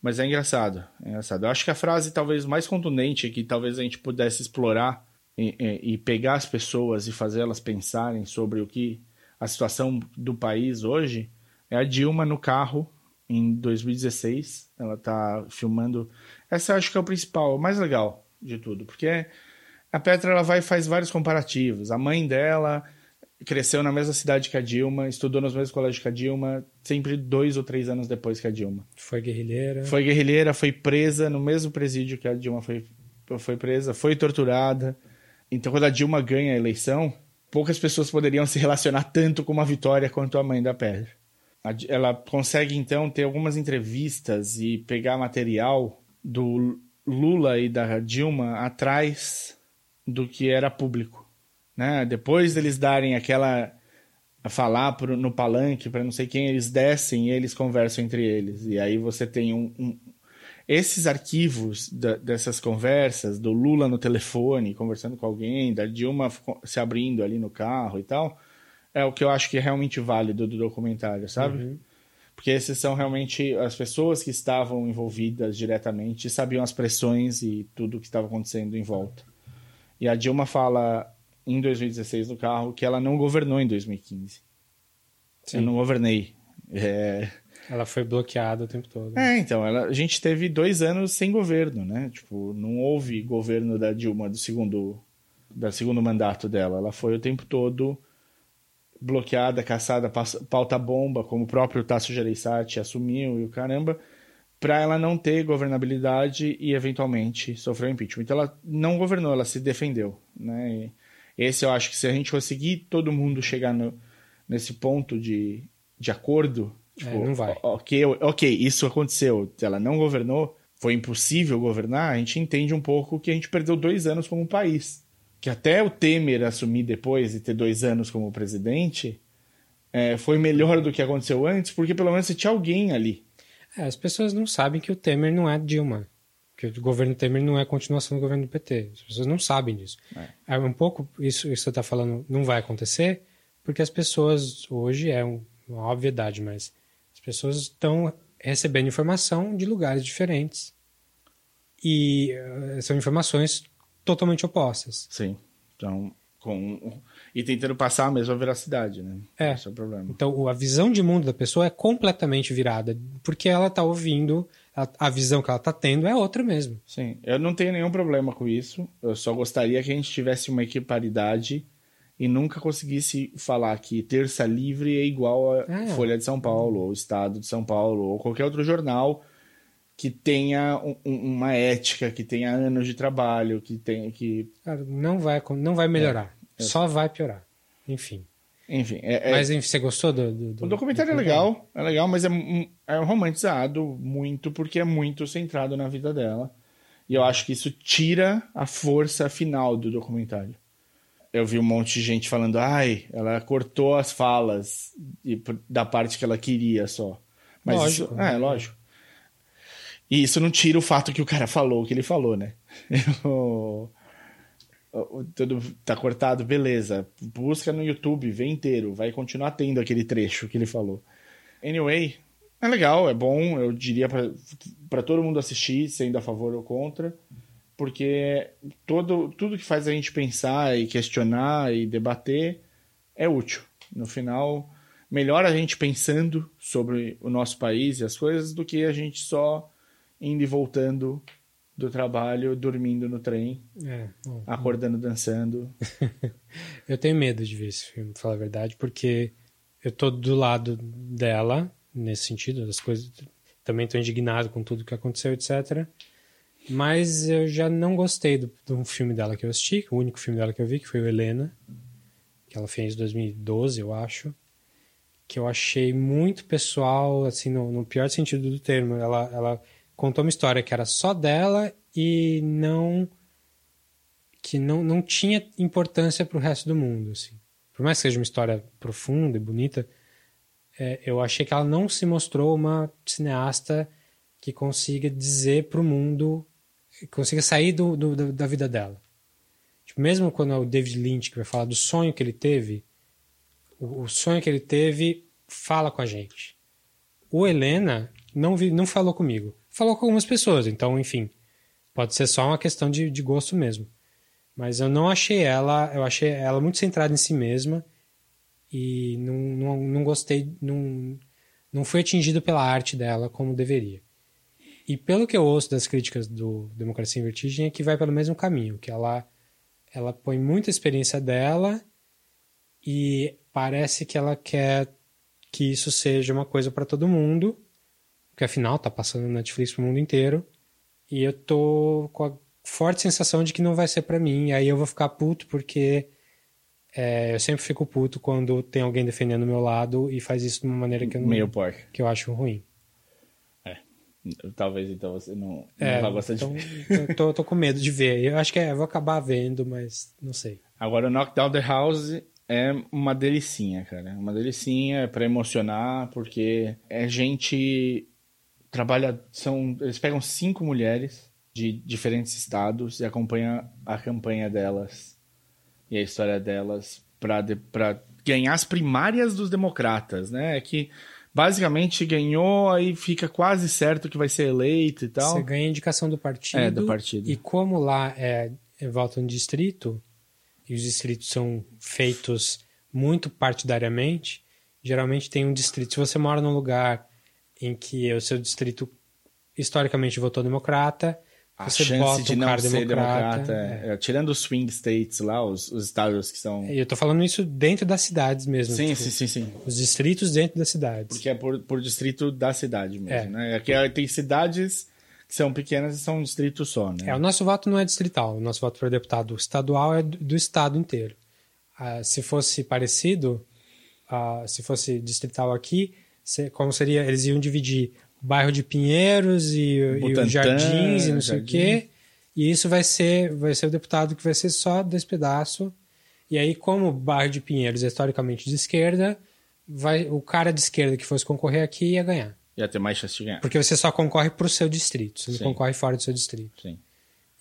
Mas é engraçado, é engraçado. Eu acho que a frase talvez mais contundente que talvez a gente pudesse explorar e, e, e pegar as pessoas e fazer elas pensarem sobre o que a situação do país hoje é a Dilma no carro em 2016. Ela tá filmando. Essa acho que é o principal, o mais legal de tudo, porque a Petra ela vai faz vários comparativos. A mãe dela cresceu na mesma cidade que a Dilma, estudou nos mesmos colégios que a Dilma, sempre dois ou três anos depois que a Dilma. Foi guerrilheira. Foi guerrilheira, foi presa no mesmo presídio que a Dilma foi, foi presa, foi torturada. Então, quando a Dilma ganha a eleição, poucas pessoas poderiam se relacionar tanto com uma vitória quanto a mãe da Petra ela consegue então ter algumas entrevistas e pegar material do Lula e da Dilma atrás do que era público, né? Depois deles darem aquela falar pro, no palanque para não sei quem eles descem e eles conversam entre eles e aí você tem um, um esses arquivos da, dessas conversas do Lula no telefone conversando com alguém, da Dilma se abrindo ali no carro e tal é o que eu acho que é realmente válido do documentário, sabe? Uhum. Porque esses são realmente as pessoas que estavam envolvidas diretamente, sabiam as pressões e tudo o que estava acontecendo em volta. E a Dilma fala em 2016 no carro que ela não governou em 2015. Sim. Eu não governei. É... Ela foi bloqueada o tempo todo. É, então, ela, a gente teve dois anos sem governo, né? Tipo, não houve governo da Dilma do segundo, do segundo mandato dela. Ela foi o tempo todo bloqueada, caçada, pauta-bomba, como o próprio Tasso Gereissati assumiu e o caramba, para ela não ter governabilidade e eventualmente sofrer impeachment. Então ela não governou, ela se defendeu. Né? E esse eu acho que se a gente conseguir todo mundo chegar no, nesse ponto de, de acordo, tipo, é, não vai. ok, ok, isso aconteceu, ela não governou, foi impossível governar, a gente entende um pouco que a gente perdeu dois anos como país que até o Temer assumir depois e ter dois anos como presidente, é, foi melhor do que aconteceu antes, porque pelo menos você tinha alguém ali. É, as pessoas não sabem que o Temer não é Dilma. Que o governo Temer não é continuação do governo do PT. As pessoas não sabem disso. É, é um pouco, isso, isso que você está falando não vai acontecer, porque as pessoas, hoje é um, uma obviedade, mas as pessoas estão recebendo informação de lugares diferentes. E uh, são informações totalmente opostas. Sim. Então, com e tentando passar a mesma veracidade, né? É. Esse é o problema. Então, a visão de mundo da pessoa é completamente virada, porque ela está ouvindo, a, a, visão que ela está tendo é outra mesmo. Sim, eu não tenho nenhum problema com isso. Eu só gostaria que a gente tivesse uma equiparidade e nunca conseguisse falar que terça livre é igual a é. Folha de São Paulo, ou Estado de São Paulo, ou qualquer outro jornal que tenha um, uma ética, que tenha anos de trabalho, que tenha que. Cara, não vai, não vai melhorar. É, é. Só vai piorar. Enfim. Enfim. É, é mas enfim, você gostou do, do, do O documentário do é legal, é legal, mas é, é romantizado muito porque é muito centrado na vida dela. E eu acho que isso tira a força final do documentário. Eu vi um monte de gente falando, ai, ela cortou as falas da parte que ela queria só. Mas lógico. Isso, é, lógico. E isso não tira o fato que o cara falou o que ele falou, né? Eu... tudo tá cortado, beleza. Busca no YouTube, vê inteiro, vai continuar tendo aquele trecho que ele falou. Anyway, é legal, é bom, eu diria pra todo mundo assistir, sendo a favor ou contra, porque todo, tudo que faz a gente pensar e questionar e debater é útil. No final, melhor a gente pensando sobre o nosso país e as coisas do que a gente só indo e voltando do trabalho, dormindo no trem, É, bom, acordando, dançando. Eu tenho medo de ver esse filme, pra falar a verdade, porque eu tô do lado dela, nesse sentido, das coisas. Também tô indignado com tudo que aconteceu, etc. Mas eu já não gostei do, do filme dela que eu assisti, o único filme dela que eu vi, que foi o Helena, que ela fez em 2012, eu acho. Que eu achei muito pessoal, assim, no, no pior sentido do termo. Ela, ela contou uma história que era só dela e não que não, não tinha importância para o resto do mundo. Assim. Por mais que seja uma história profunda e bonita, é, eu achei que ela não se mostrou uma cineasta que consiga dizer para o mundo, consiga sair do, do- da- da vida dela. Tipo, mesmo quando é o David Lynch que vai falar do sonho que ele teve, o, o sonho que ele teve fala com a gente. O Helena não, vi, não falou comigo. Falou com algumas pessoas, então, enfim, pode ser só uma questão de, de gosto mesmo. Mas eu não achei ela, eu achei ela muito centrada em si mesma e não, não, não gostei, não, não fui atingido pela arte dela como deveria. E pelo que eu ouço das críticas do Democracia em Vertigem é que vai pelo mesmo caminho, que ela, ela põe muita experiência dela e parece que ela quer que isso seja uma coisa para todo mundo, porque afinal tá passando na Netflix pro mundo inteiro. E eu tô com a forte sensação de que não vai ser pra mim. E aí eu vou ficar puto porque é, eu sempre fico puto quando tem alguém defendendo o meu lado e faz isso de uma maneira que eu, não, Meio porca. que eu acho ruim. Talvez então você não, não É, vai gostar então, de eu tô, tô com medo de ver. Eu acho que é, eu vou acabar vendo, mas não sei. Agora, o Knockdown the House é uma delicinha, cara. Uma delicinha, é pra emocionar, porque é gente. Trabalha. São, eles pegam cinco mulheres de diferentes estados e acompanham a campanha delas e a história delas pra, de- ganhar as primárias dos democratas, né? É que basicamente ganhou, aí fica quase certo que vai ser eleito e tal. Você ganha a indicação do partido. É, do partido. E como lá é, é voto em distrito, e os distritos são feitos muito partidariamente, geralmente tem um distrito. Se você mora num lugar em que o seu distrito historicamente votou democrata, A você chance bota de um não cara ser democrata. democrata, é- é, tirando os swing states lá, os, os estados que são. Eu tô falando isso dentro das cidades mesmo. Sim, tipo, sim, sim, sim. Os distritos dentro das cidades. Porque é por, por distrito da cidade mesmo, É. né? Aqui é- tem cidades que são pequenas e são um distrito só, né? É, o nosso voto não é distrital. O nosso voto para deputado estadual é do, do estado inteiro. Ah, se fosse parecido, ah, se fosse distrital aqui, como seria? Eles iam dividir o bairro de Pinheiros e, e os Jardins e não sei o quê. E isso vai ser, vai ser o deputado que vai ser só desse pedaço. E aí, como o bairro de Pinheiros é historicamente de esquerda, vai, o cara de esquerda que fosse concorrer aqui ia ganhar. Ia ter mais chance de ganhar. Porque você só concorre para o seu distrito, você não Sim. concorre fora do seu distrito. Sim.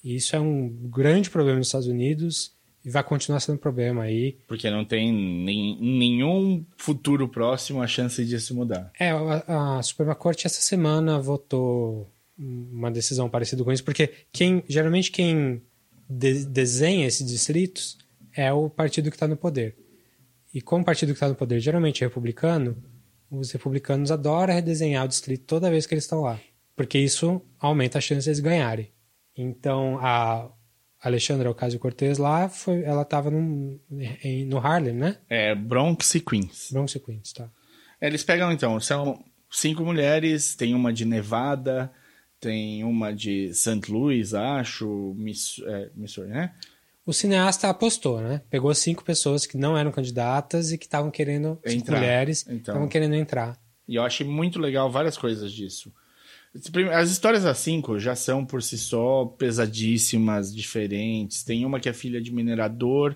E isso é um grande problema nos Estados Unidos e vai continuar sendo um problema aí. Porque não tem nem, em nenhum futuro próximo a chance disso mudar. É, a, a Suprema Corte essa semana votou uma decisão parecida com isso, porque quem geralmente quem de- desenha esses distritos é o partido que está no poder. E como o partido que está no poder geralmente é republicano, os republicanos adoram redesenhar o distrito toda vez que eles estão lá, porque isso aumenta a chance de eles ganharem. Então, a Alexandra Ocasio-Cortez lá, foi, ela estava no Harlem, né? É Bronx e Queens. Bronx e Queens, tá? Eles pegam, então, são cinco mulheres, tem uma de Nevada, tem uma de St. Louis, acho, Miss, é, Missouri, né? O cineasta apostou, né? Pegou cinco pessoas que não eram candidatas e que estavam querendo, Entrar. mulheres, Então. estavam querendo entrar. E eu achei muito legal várias coisas disso. As histórias das cinco já são por si só pesadíssimas, diferentes. Tem uma que é filha de minerador,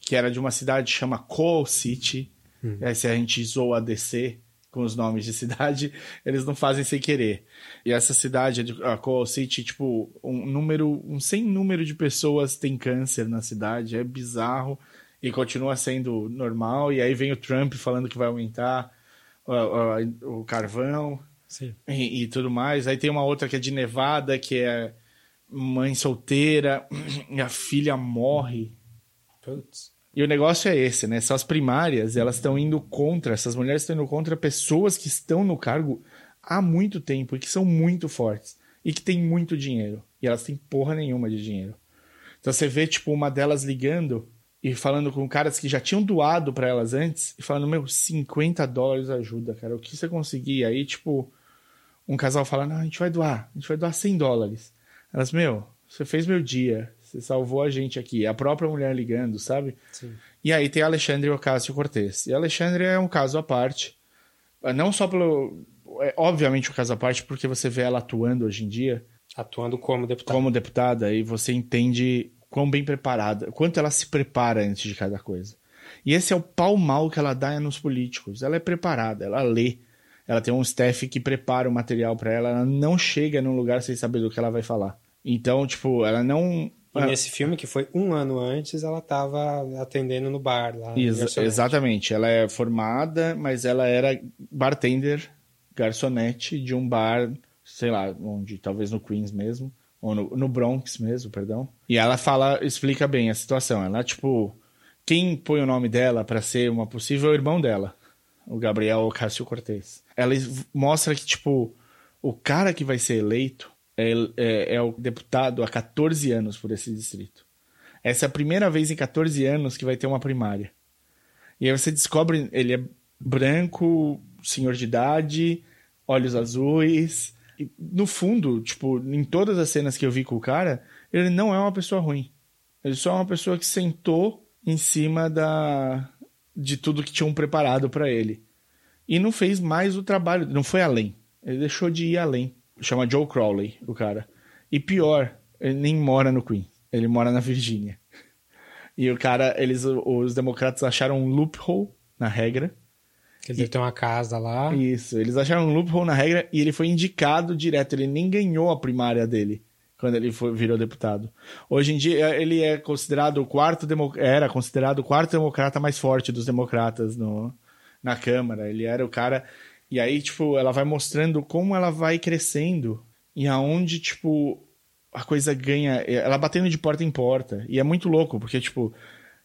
que era de uma cidade que chama Coal City. Aí se a gente zoa a DC, com os nomes de cidade, eles não fazem sem querer. E essa cidade, a Coal City, tipo, um número, um sem número de pessoas tem câncer na cidade, é bizarro e continua sendo normal. E aí vem o Trump falando que vai aumentar o, o, o carvão e, e, tudo mais. Aí tem uma outra que é de Nevada, que é mãe solteira, e a filha morre. Putz. E o negócio é esse, né? São as primárias, elas estão indo contra, essas mulheres estão indo contra pessoas que estão no cargo há muito tempo e que são muito fortes e que têm muito dinheiro. E elas têm porra nenhuma de dinheiro. Então você vê, tipo, uma delas ligando e falando com caras que já tinham doado para elas antes e falando, meu, 50 dólares ajuda, cara. O que você conseguir? Aí, tipo, um casal fala, não, a gente vai doar, a gente vai doar 100 dólares. Elas, meu, você fez meu dia, você salvou a gente aqui. A própria mulher ligando, sabe? Sim. E aí tem Alexandre Ocasio-Cortez. E Alexandre é um caso à parte. Não só pelo... É, obviamente um caso à parte, porque você vê ela atuando hoje em dia. Atuando como deputada. Como deputada, e você entende quão bem preparada, quanto ela se prepara antes de cada coisa. E esse é o pau mal que ela dá nos políticos. Ela é preparada, ela lê. Ela tem um staff que prepara o material para ela, ela não chega num lugar sem saber do que ela vai falar. Então, tipo, ela não e nesse filme, que foi um ano antes, ela estava atendendo no bar lá. Ex exatamente. Ela é formada, mas ela era bartender, garçonete de um bar, sei lá, onde, talvez no Queens mesmo, ou no, no Bronx mesmo, perdão. E ela fala, explica bem a situação. Ela, tipo, quem põe o nome dela para ser uma possível irmão dela, o Gabriel Ocasio Cortez. Ela mostra que, tipo, o cara que vai ser eleito é, é, é, o deputado há 14 anos por esse distrito. Essa é a primeira vez em 14 anos que vai ter uma primária. E aí você descobre, ele é branco, senhor de idade, olhos azuis. E, no fundo, tipo, em todas as cenas que eu vi com o cara, ele não é uma pessoa ruim. Ele só é uma pessoa que sentou em cima da de tudo que tinham preparado para ele. E não fez mais o trabalho, não foi além. Ele deixou de ir além. Chama Joe Crowley, o cara. E pior, ele nem mora no Queen. Ele mora na Virgínia. E o cara, eles, os democratas acharam um loophole na regra. Ele ter uma casa lá. Isso, eles acharam um loophole na regra e ele foi indicado direto. Ele nem ganhou a primária dele quando ele foi, virou deputado. Hoje em dia, ele é considerado o quarto era considerado o quarto democrata mais forte dos democratas no, na Câmara. Ele era o cara e aí, tipo, ela vai mostrando como ela vai crescendo e aonde, tipo, a coisa ganha. Ela batendo de porta em porta. E é muito louco, porque, tipo,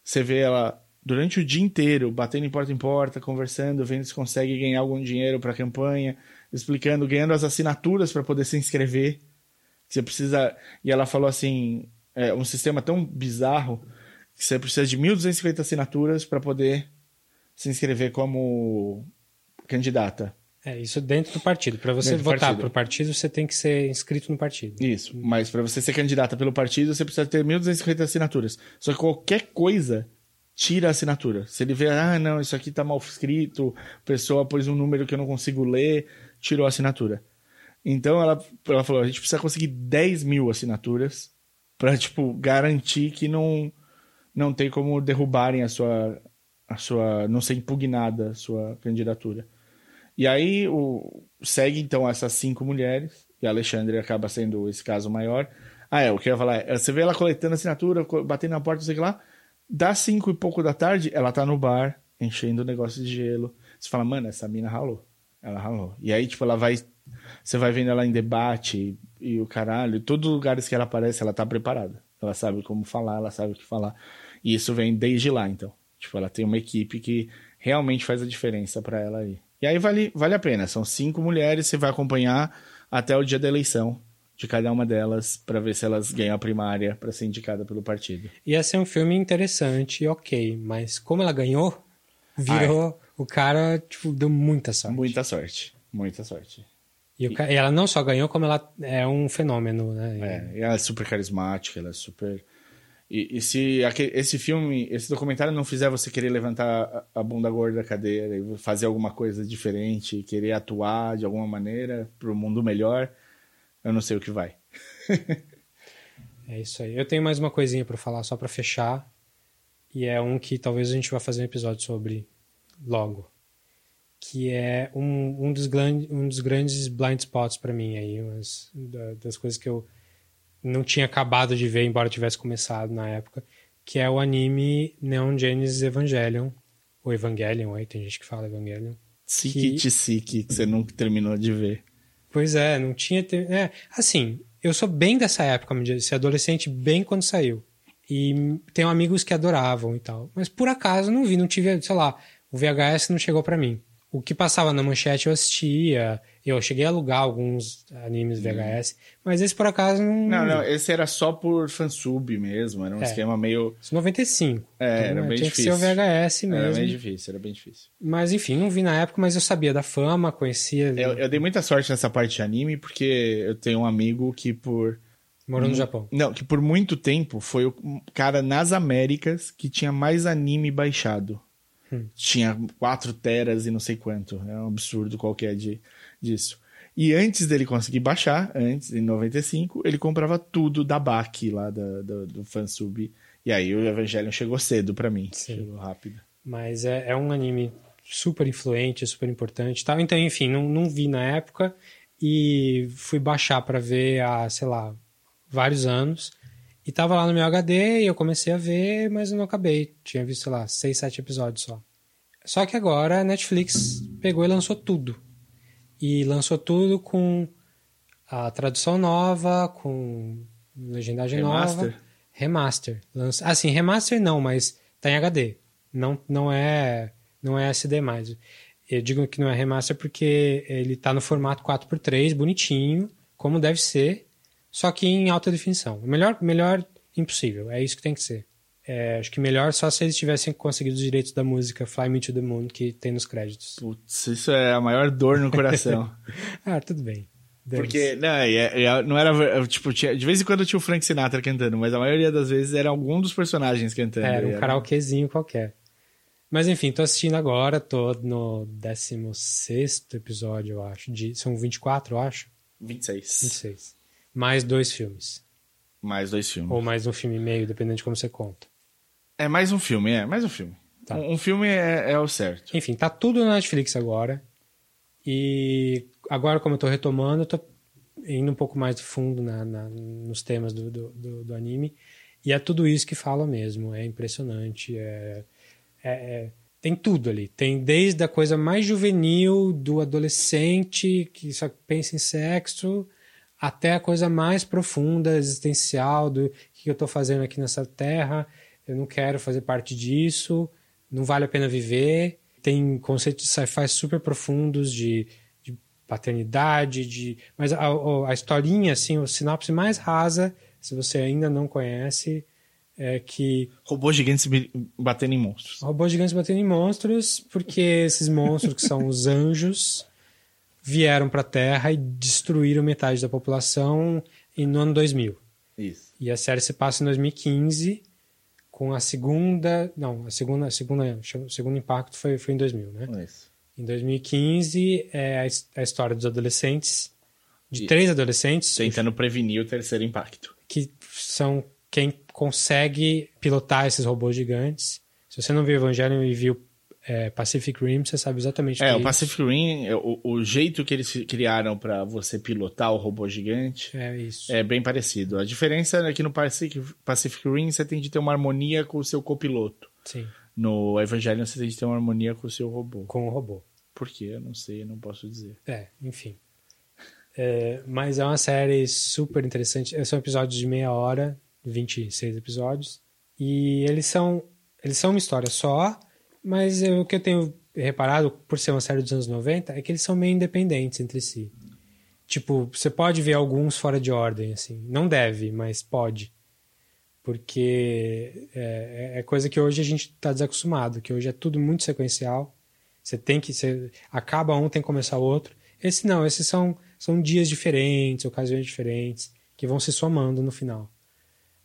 você vê ela durante o dia inteiro batendo em porta em porta, conversando, vendo se consegue ganhar algum dinheiro para a campanha, explicando, ganhando as assinaturas para poder se inscrever. Você precisa. E ela falou assim: é um sistema tão bizarro que você precisa de 1.250 assinaturas para poder se inscrever como candidata. É, isso dentro do partido. Para você dentro votar para o partido, você tem que ser inscrito no partido. Isso, mas para você ser candidata pelo partido, você precisa ter 1.250 assinaturas. Só que qualquer coisa tira a assinatura. Se ele vê, ah, não, isso aqui tá mal escrito, a pessoa pôs um número que eu não consigo ler, tirou a assinatura. Então ela, ela falou, a gente precisa conseguir 10 mil assinaturas para tipo, garantir que não, não tem como derrubarem a sua, a sua, não ser impugnada a sua candidatura. E aí o, segue então essas cinco mulheres, e a Alexandre acaba sendo esse caso maior. Ah, é, o que eu ia falar é, você vê ela coletando assinatura, batendo na porta, sei lá, dá cinco e pouco da tarde, ela tá no bar, enchendo o negócio de gelo. Você fala, mano, essa mina ralou. Ela ralou. E aí, tipo, ela vai. Você vai vendo ela em debate e, e o caralho, todos os lugares que ela aparece, ela tá preparada. Ela sabe como falar, ela sabe o que falar. E isso vem desde lá, então. Tipo, ela tem uma equipe que realmente faz a diferença para ela aí. E aí vale, vale a pena. São cinco mulheres, você vai acompanhar até o dia da eleição de cada uma delas para ver se elas ganham a primária para ser indicada pelo partido. Ia ser um filme interessante, ok, mas como ela ganhou, virou Ai. o cara, tipo, deu muita sorte. Muita sorte, muita sorte. E, e... ela não só ganhou, como ela é um fenômeno, né? É, ela é super carismática, ela é super e, e se esse filme, esse documentário não fizer você querer levantar a, bunda gorda da cadeira e fazer alguma coisa diferente, querer atuar de alguma maneira para o mundo melhor, eu não sei o que vai. é isso aí. Eu tenho mais uma coisinha para falar só para fechar, e é um que talvez a gente vá fazer um episódio sobre logo, que é um, um, dos, glan- um dos grandes blind spots pra mim aí, umas da- das coisas que eu não tinha acabado de ver, embora tivesse começado na época, que é o anime Neon Genesis Evangelion, ou Evangelion, aí tem gente que fala Evangelion. Siki Que- Siki, que você nunca terminou de ver. Pois é, não tinha. te- É, assim, eu sou bem dessa época, ser adolescente bem quando saiu. E tenho amigos que adoravam e tal. Mas por acaso não vi, não tive, sei lá, o VHS não chegou pra mim. O que passava na manchete eu assistia. Eu cheguei a alugar alguns animes VHS, mas esse por acaso não. Não, não, esse era só por fansub mesmo. Era um É. esquema meio. Isso 95. É, era Então, bem tinha difícil. que ser o VHS Era mesmo. bem difícil, era bem difícil. Mas enfim, não vi na época, mas eu sabia da fama, conhecia. Eu, eu dei muita sorte nessa parte de anime, porque eu tenho um amigo que por. Morou no Japão. Não, que por muito tempo foi o cara nas Américas que tinha mais anime baixado. Hum. Tinha 4 teras e não sei quanto. É um absurdo qualquer de, disso. E antes dele conseguir baixar, antes, em 95, ele comprava tudo da BAC lá da, da- do fansub. E aí o Evangelion chegou cedo pra mim. Sim. Chegou rápido. Mas é, é um anime super influente, super importante tal. Então, enfim, não, não vi na época e fui baixar pra ver há, sei lá, vários anos. E tava lá no meu HD e eu comecei a ver, mas eu não acabei. Tinha visto, sei lá, seis, sete episódios só. Só que agora a Netflix pegou e lançou tudo. E lançou tudo com a tradução nova, com legendagem Remaster? nova. Remaster. Lança... Assim, remaster não, mas tá em HD. Não, não é não é SD mais. Eu digo que não é remaster porque ele tá no formato 4x3, bonitinho, como deve ser, só que em alta definição. Melhor, melhor impossível, é isso que tem que ser. É, acho que melhor só se eles tivessem conseguido os direitos da música Fly Me to the Moon que tem nos créditos. Putz, isso é a maior dor no coração. Ah, tudo bem. Porque, não, é- é- não era, tipo, tinha- de vez em quando tinha o Frank Sinatra cantando, mas a maioria das vezes era algum dos personagens cantando. Era um karaokezinho qualquer. Mas enfim, tô assistindo agora, tô no 16 episódio, eu acho. De, são 24, eu acho? 26. 26. Mais dois filmes. Mais dois filmes. Ou mais um filme e meio, dependendo de como você conta. É mais um filme, é, mais um filme. Tá. Um, um filme é, é o certo. Enfim, tá tudo na Netflix agora. E agora, como eu tô retomando, eu tô indo um pouco mais fundo na, na- nos temas do, do, do- do anime. E é tudo isso que fala mesmo. É impressionante. É, é- é- tem tudo ali. Tem desde a coisa mais juvenil do adolescente que só pensa em sexo até a coisa mais profunda, existencial do que eu tô fazendo aqui nessa terra. Eu não quero fazer parte disso. Não vale a pena viver. Tem conceitos de sci-fi super profundos de, de paternidade, de mas a, a, a historinha assim, o sinopse mais rasa, se você ainda não conhece, é que Robôs gigantes batendo em monstros. robôs gigantes batendo em monstros, porque esses monstros que são os anjos vieram para a Terra e destruíram metade da população em- no ano 2000. Isso. E a série se passa em 2015 com a segunda, não, a segunda, a segunda, o segundo impacto foi, foi em 2000, né? Isso. Em 2015 é a, a história dos adolescentes, de Isso. três adolescentes Tentando prevenir o terceiro impacto. que são quem consegue pilotar esses robôs gigantes. Se você não viu Evangelion e viu é, Pacific Rim, você sabe exatamente É, que o Pacific Rim, é, o, o jeito que eles criaram pra você pilotar o robô gigante é isso. é bem parecido. A diferença é que no Pacific, Pacific Rim você tem de ter uma harmonia com o seu copiloto. Sim, No Evangelion você tem de ter uma harmonia com o seu robô. com o robô. Por quê? Eu não sei, eu não posso dizer. É, enfim. É, mas é uma série super interessante. São episódios de meia hora, 26 episódios. E eles são, eles são uma história só, mas é, o que eu tenho reparado, por ser uma série dos anos 90, é que eles são meio independentes entre si. Tipo, você pode ver alguns fora de ordem, assim. Não deve, mas pode. Porque é, é coisa que hoje a gente está desacostumado, que hoje é tudo muito sequencial. Você tem que. Você, acaba um, tem que começar o outro. Esse não, esses são, são dias diferentes, ocasiões diferentes, que vão se somando no final.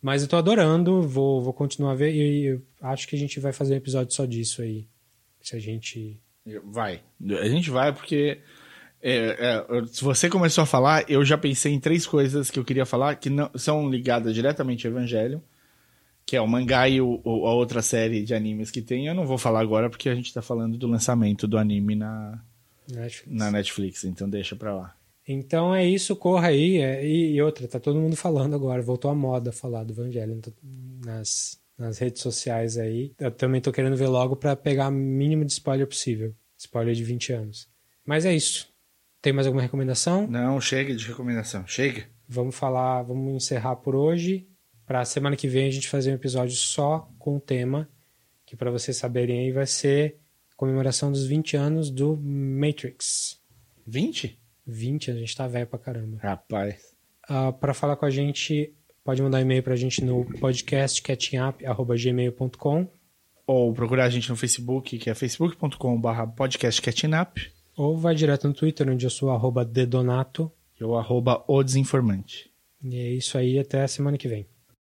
Mas eu tô adorando, vou, vou continuar a ver e acho que a gente vai fazer um episódio só disso aí. Se a gente. Vai. A gente vai porque. é, é, se você começou a falar, eu já pensei em três coisas que eu queria falar que não são ligadas diretamente ao Evangelho, que é o mangá e o, o- a outra série de animes que tem. Eu não vou falar agora porque a gente tá falando do lançamento do anime na, Netflix. na Netflix, então deixa pra lá. Então é isso, corra aí. é, e, e outra, tá todo mundo falando agora, voltou a moda falar do Evangelion nas, nas redes sociais aí. Eu também tô querendo ver logo pra pegar o mínimo de spoiler possível. Spoiler de 20 anos. Mas é isso. Tem mais alguma recomendação? Não, chega de recomendação. Chega. Vamos falar, vamos encerrar por hoje. Pra semana que vem a gente fazer um episódio só com o tema, que pra vocês saberem aí vai ser comemoração dos 20 anos do Matrix. 20? 20, a gente tá velho pra caramba. Rapaz. Uh, para falar com a gente, pode mandar e-mail pra gente no podcastcatchingup.gmail.com Ou procurar a gente no Facebook, que é facebook.com.br podcastcatchingup ou vai direto no Twitter, onde eu sou arroba dedonato. e o arroba o desinformante. E é isso aí, até a semana que vem.